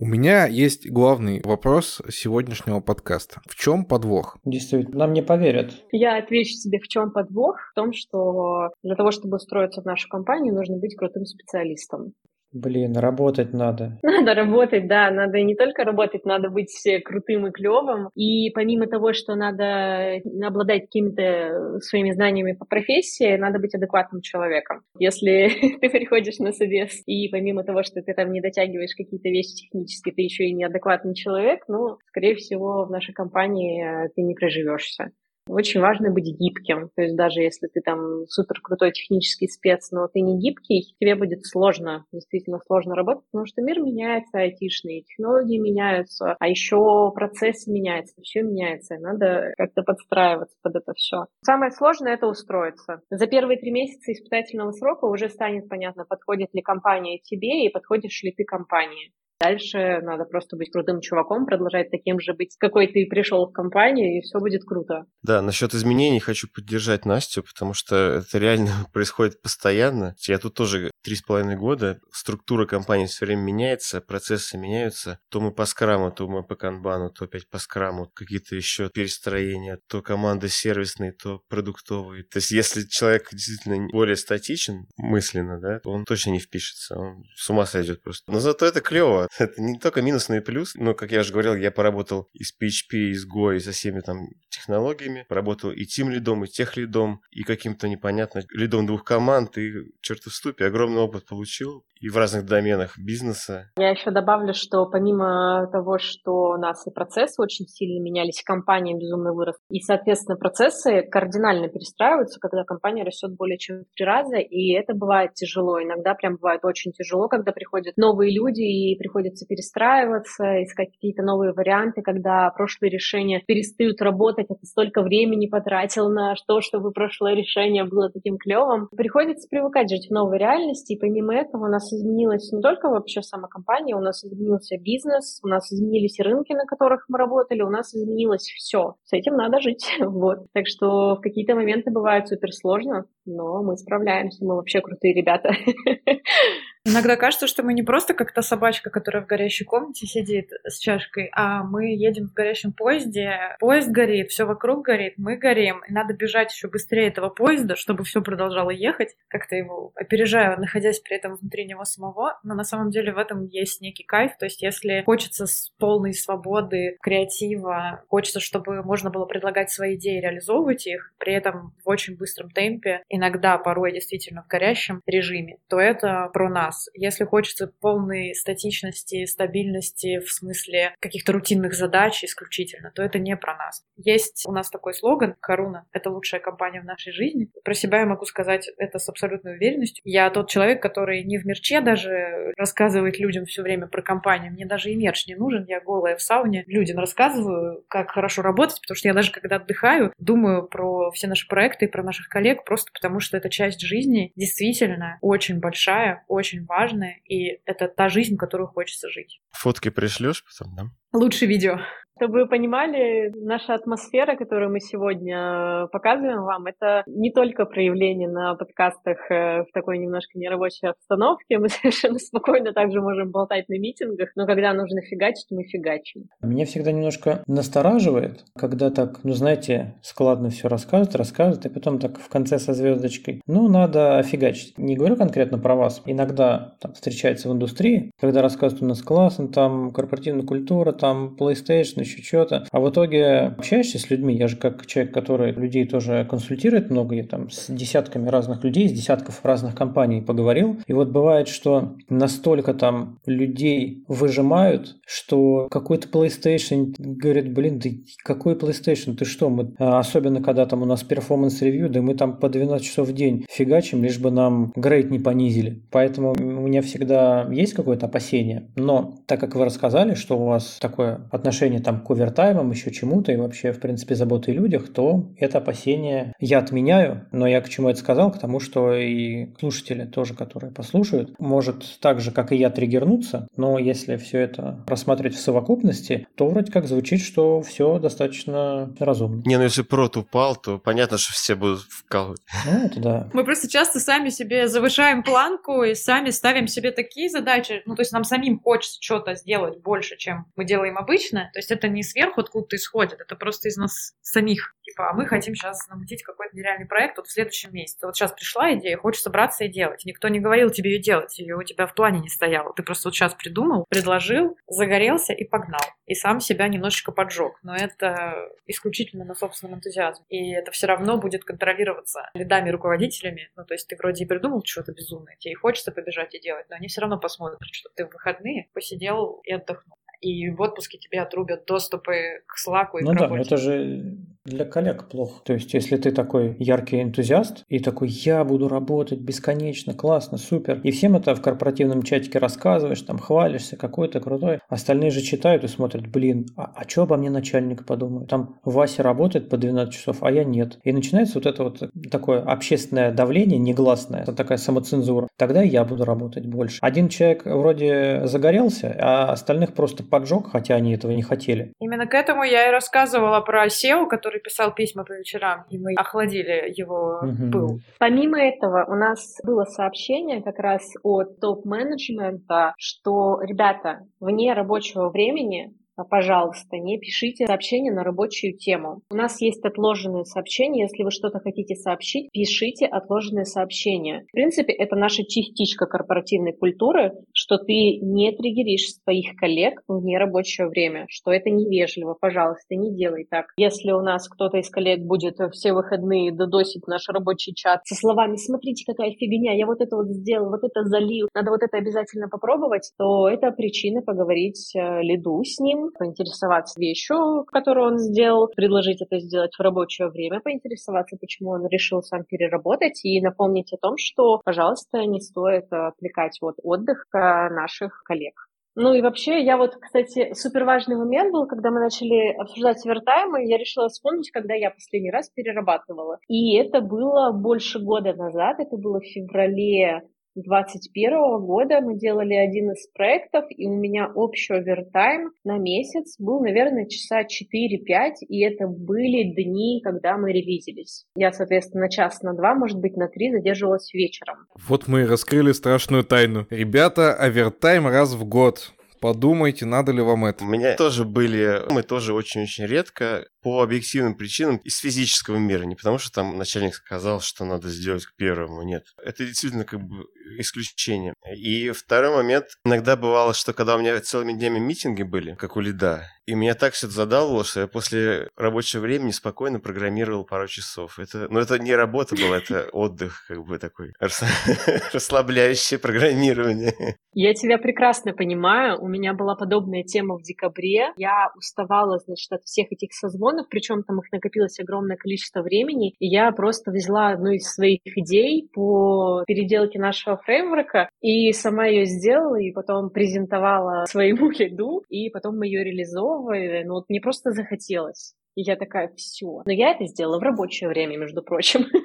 У меня есть главный вопрос сегодняшнего подкаста. В чем подвох? Действительно, нам не поверят. Я отвечу тебе, в чем подвох. В том, что для того, чтобы устроиться в нашу компанию, нужно быть крутым специалистом. Блин, работать надо. Надо работать, да, надо не только работать, надо быть крутым и клевым. И помимо того, что надо обладать какими-то своими знаниями по профессии, надо быть адекватным человеком. Если ты приходишь на собес, и помимо того, что ты там не дотягиваешь какие-то вещи технические, ты еще и неадекватный человек, ну, скорее всего, в нашей компании ты не проживешься. Очень важно быть гибким. То есть даже если ты там супер крутой технический спец, но ты не гибкий, тебе будет сложно, действительно сложно работать, потому что мир меняется, айтишные технологии меняются, а еще процессы меняются, все меняется, и надо как-то подстраиваться под это все. Самое сложное — это устроиться. За первые три месяца испытательного срока уже станет понятно, подходит ли компания тебе и подходишь ли ты компании. Дальше надо просто быть крутым чуваком, продолжать таким же быть, какой ты пришел в компанию, и все будет круто. Да, насчет изменений хочу поддержать Настю, потому что это реально происходит постоянно. Я тут тоже три с половиной года, структура компании все время меняется, процессы меняются. То мы по скраму, то мы по канбану, то опять по скраму, какие-то еще перестроения, то команды сервисные, то продуктовые. То есть если человек действительно более статичен мысленно, да, он точно не впишется, он с ума сойдет просто. Но зато это клево, Вот. Это не только минус, но и плюс. Но, как я уже говорил, я поработал и с PHP, и с Go, и со всеми там технологиями. Поработал и тим лидом, и тех лидом, и каким-то непонятно лидом двух команд, и черт в ступе, огромный опыт получил и в разных доменах бизнеса. Я еще добавлю, что помимо того, что у нас и процессы очень сильно менялись, компания безумно выросла, и, соответственно, процессы кардинально перестраиваются, когда компания растет более чем в три раза, и это бывает тяжело. Иногда прям бывает очень тяжело, когда приходят новые люди, и приходится перестраиваться, искать какие-то новые варианты, когда прошлые решения перестают работать, а ты столько времени потратил на то, чтобы прошлое решение было таким клевым. Приходится привыкать жить в новой реальности, и помимо этого у нас изменилась не только вообще сама компания, у нас изменился бизнес, у нас изменились рынки, на которых мы работали, у нас изменилось все. С этим надо жить. вот. Так что в какие-то моменты бывает супер сложно, но мы справляемся, мы вообще крутые ребята. Иногда кажется, что мы не просто как та собачка, которая в горящей комнате сидит с чашкой, а мы едем в горящем поезде, поезд горит, все вокруг горит, мы горим, и надо бежать еще быстрее этого поезда, чтобы все продолжало ехать, как-то его опережая, находясь при этом внутри него самого, но на самом деле в этом есть некий кайф, то есть если хочется с полной свободы, креатива, хочется, чтобы можно было предлагать свои идеи, реализовывать их, при этом в очень быстром темпе, иногда порой действительно в горящем режиме, то это про нас нас. Если хочется полной статичности, стабильности в смысле каких-то рутинных задач исключительно, то это не про нас. Есть у нас такой слоган «Коруна — это лучшая компания в нашей жизни». Про себя я могу сказать это с абсолютной уверенностью. Я тот человек, который не в мерче даже рассказывает людям все время про компанию. Мне даже и мерч не нужен. Я голая в сауне людям рассказываю, как хорошо работать, потому что я даже когда отдыхаю, думаю про все наши проекты и про наших коллег, просто потому что это часть жизни действительно очень большая, очень важное, и это та жизнь, которую хочется жить. Фотки пришлешь потом, да? Лучше видео. Чтобы вы понимали, наша атмосфера, которую мы сегодня показываем вам, это не только проявление на подкастах э, в такой немножко нерабочей обстановке. Мы совершенно спокойно также можем болтать на митингах, но когда нужно фигачить, мы фигачим. Меня всегда немножко настораживает, когда так, ну знаете, складно все рассказывают, рассказывают, и потом так в конце со звездочкой. Ну, надо фигачить. Не говорю конкретно про вас. Иногда там встречается в индустрии, когда рассказывают у нас классно, там корпоративная культура, там PlayStation, еще что-то. А в итоге общаешься с людьми, я же как человек, который людей тоже консультирует много, я там с десятками разных людей, с десятков разных компаний поговорил. И вот бывает, что настолько там людей выжимают, что какой-то PlayStation говорит, блин, ты какой PlayStation, ты что? Мы, а, особенно когда там у нас performance review, да мы там по 12 часов в день фигачим, лишь бы нам grade не понизили. Поэтому у меня всегда есть какое-то опасение. Но так как вы рассказали, что у вас такое отношение там к овертаймам, еще чему-то, и вообще, в принципе, заботы о людях, то это опасение я отменяю. Но я к чему это сказал? К тому, что и слушатели тоже, которые послушают, может так же, как и я, триггернуться, но если все это рассматривать в совокупности, то вроде как звучит, что все достаточно разумно. Не, ну если прот упал, то понятно, что все будут вкалывать. Ну, это да. Мы просто часто сами себе завышаем планку и сами ставим себе такие задачи, ну, то есть нам самим хочется что-то сделать больше, чем мы делаем обычно, то есть это это не сверху откуда-то исходит, это просто из нас самих. Типа, а мы хотим сейчас намутить какой-то нереальный проект вот в следующем месяце. Вот сейчас пришла идея, хочешь собраться и делать. Никто не говорил тебе ее делать, ее у тебя в плане не стояло. Ты просто вот сейчас придумал, предложил, загорелся и погнал. И сам себя немножечко поджег. Но это исключительно на собственном энтузиазме. И это все равно будет контролироваться лидами, руководителями. Ну, то есть ты вроде и придумал что-то безумное, тебе и хочется побежать и делать, но они все равно посмотрят, что ты в выходные посидел и отдохнул и в отпуске тебе отрубят доступы к Slack и ну к да, это же для коллег плохо. То есть, если ты такой яркий энтузиаст и такой, я буду работать бесконечно, классно, супер, и всем это в корпоративном чатике рассказываешь, там хвалишься, какой то крутой, остальные же читают и смотрят, блин, а, а что обо мне начальник подумает? Там Вася работает по 12 часов, а я нет. И начинается вот это вот такое общественное давление негласное, это такая самоцензура. Тогда я буду работать больше. Один человек вроде загорелся, а остальных просто поджег, хотя они этого не хотели. Именно к этому я и рассказывала про SEO, который писал письма по вечерам, и мы охладили его угу. пыл. Помимо этого, у нас было сообщение как раз от топ-менеджмента, что, ребята, вне рабочего времени пожалуйста, не пишите сообщения на рабочую тему. У нас есть отложенные сообщения. Если вы что-то хотите сообщить, пишите отложенные сообщения. В принципе, это наша частичка корпоративной культуры, что ты не триггеришь своих коллег в нерабочее время, что это невежливо. Пожалуйста, не делай так. Если у нас кто-то из коллег будет все выходные додосить наш рабочий чат со словами «Смотрите, какая фигня, я вот это вот сделал, вот это залил, надо вот это обязательно попробовать», то это причина поговорить э, лиду с ним, поинтересоваться вещью, которую он сделал, предложить это сделать в рабочее время, поинтересоваться, почему он решил сам переработать и напомнить о том, что, пожалуйста, не стоит отвлекать вот отдых наших коллег. Ну и вообще, я вот, кстати, супер важный момент был, когда мы начали обсуждать овертаймы, я решила вспомнить, когда я последний раз перерабатывала. И это было больше года назад, это было в феврале 2021 года мы делали один из проектов, и у меня общий овертайм на месяц был, наверное, часа 4-5, и это были дни, когда мы ревизились. Я, соответственно, на час, на два, может быть, на три задерживалась вечером. Вот мы и раскрыли страшную тайну. Ребята, овертайм раз в год. Подумайте, надо ли вам это. У меня тоже были, мы тоже очень-очень редко, по объективным причинам из физического мира. Не потому, что там начальник сказал, что надо сделать к первому, нет. Это действительно как бы исключение. И второй момент, иногда бывало, что когда у меня целыми днями митинги были, как у лида, и меня так все это задалывало, что я после рабочего времени спокойно программировал пару часов. Это, ну, это не работа была, это отдых, как бы такой расслабляющее программирование. Я тебя прекрасно понимаю. У меня была подобная тема в декабре. Я уставала, значит, от всех этих созвонов, причем там их накопилось огромное количество времени. И я просто взяла одну из своих идей по переделке нашего фреймворка и сама ее сделала, и потом презентовала своему лиду, и потом мы ее реализовывали ну вот мне просто захотелось. И я такая, все. Но я это сделала в рабочее время, между прочим.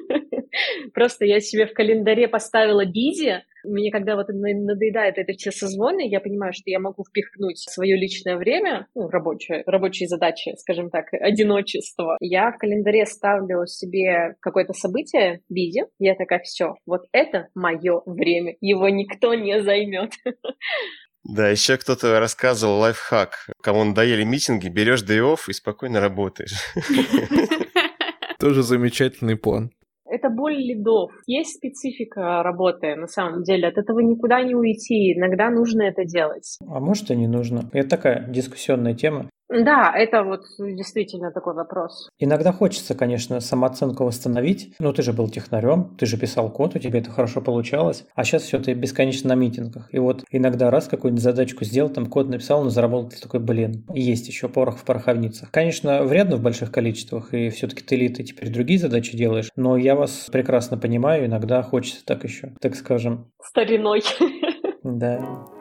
Просто я себе в календаре поставила бизи. Мне когда вот надоедает это все созвоны, я понимаю, что я могу впихнуть свое личное время, ну, рабочее, рабочие задачи, скажем так, одиночество. Я в календаре ставлю себе какое-то событие, бизи. Я такая, все, вот это мое время. Его никто не займет. Да, еще кто-то рассказывал лайфхак. Кому надоели митинги, берешь day off и спокойно работаешь. Тоже замечательный план. Это боль лидов. Есть специфика работы, на самом деле. От этого никуда не уйти. Иногда нужно это делать. А может и не нужно. Это такая дискуссионная тема. Да, это вот действительно такой вопрос. Иногда хочется, конечно, самооценку восстановить. Ну, ты же был технарем, ты же писал код, у тебя это хорошо получалось. А сейчас все ты бесконечно на митингах. И вот иногда раз какую-нибудь задачку сделал, там код написал, но заработал такой, блин, есть еще порох в пороховницах. Конечно, вредно в больших количествах, и все-таки ты ли ты теперь другие задачи делаешь, но я вас прекрасно понимаю, иногда хочется так еще, так скажем. Стариной. Да.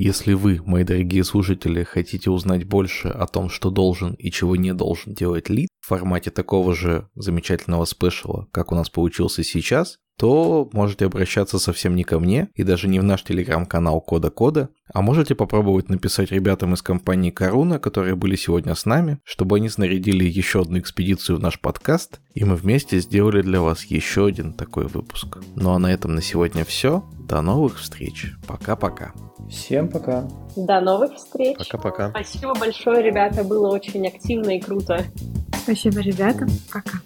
Если вы, мои дорогие слушатели, хотите узнать больше о том, что должен и чего не должен делать лид в формате такого же замечательного спешала, как у нас получился сейчас, то можете обращаться совсем не ко мне и даже не в наш телеграм-канал Кода Кода, а можете попробовать написать ребятам из компании Каруна, которые были сегодня с нами, чтобы они снарядили еще одну экспедицию в наш подкаст, и мы вместе сделали для вас еще один такой выпуск. Ну а на этом на сегодня все. До новых встреч. Пока-пока. Всем пока. До новых встреч. Пока-пока. Спасибо большое, ребята. Было очень активно и круто. Спасибо, ребята. Пока.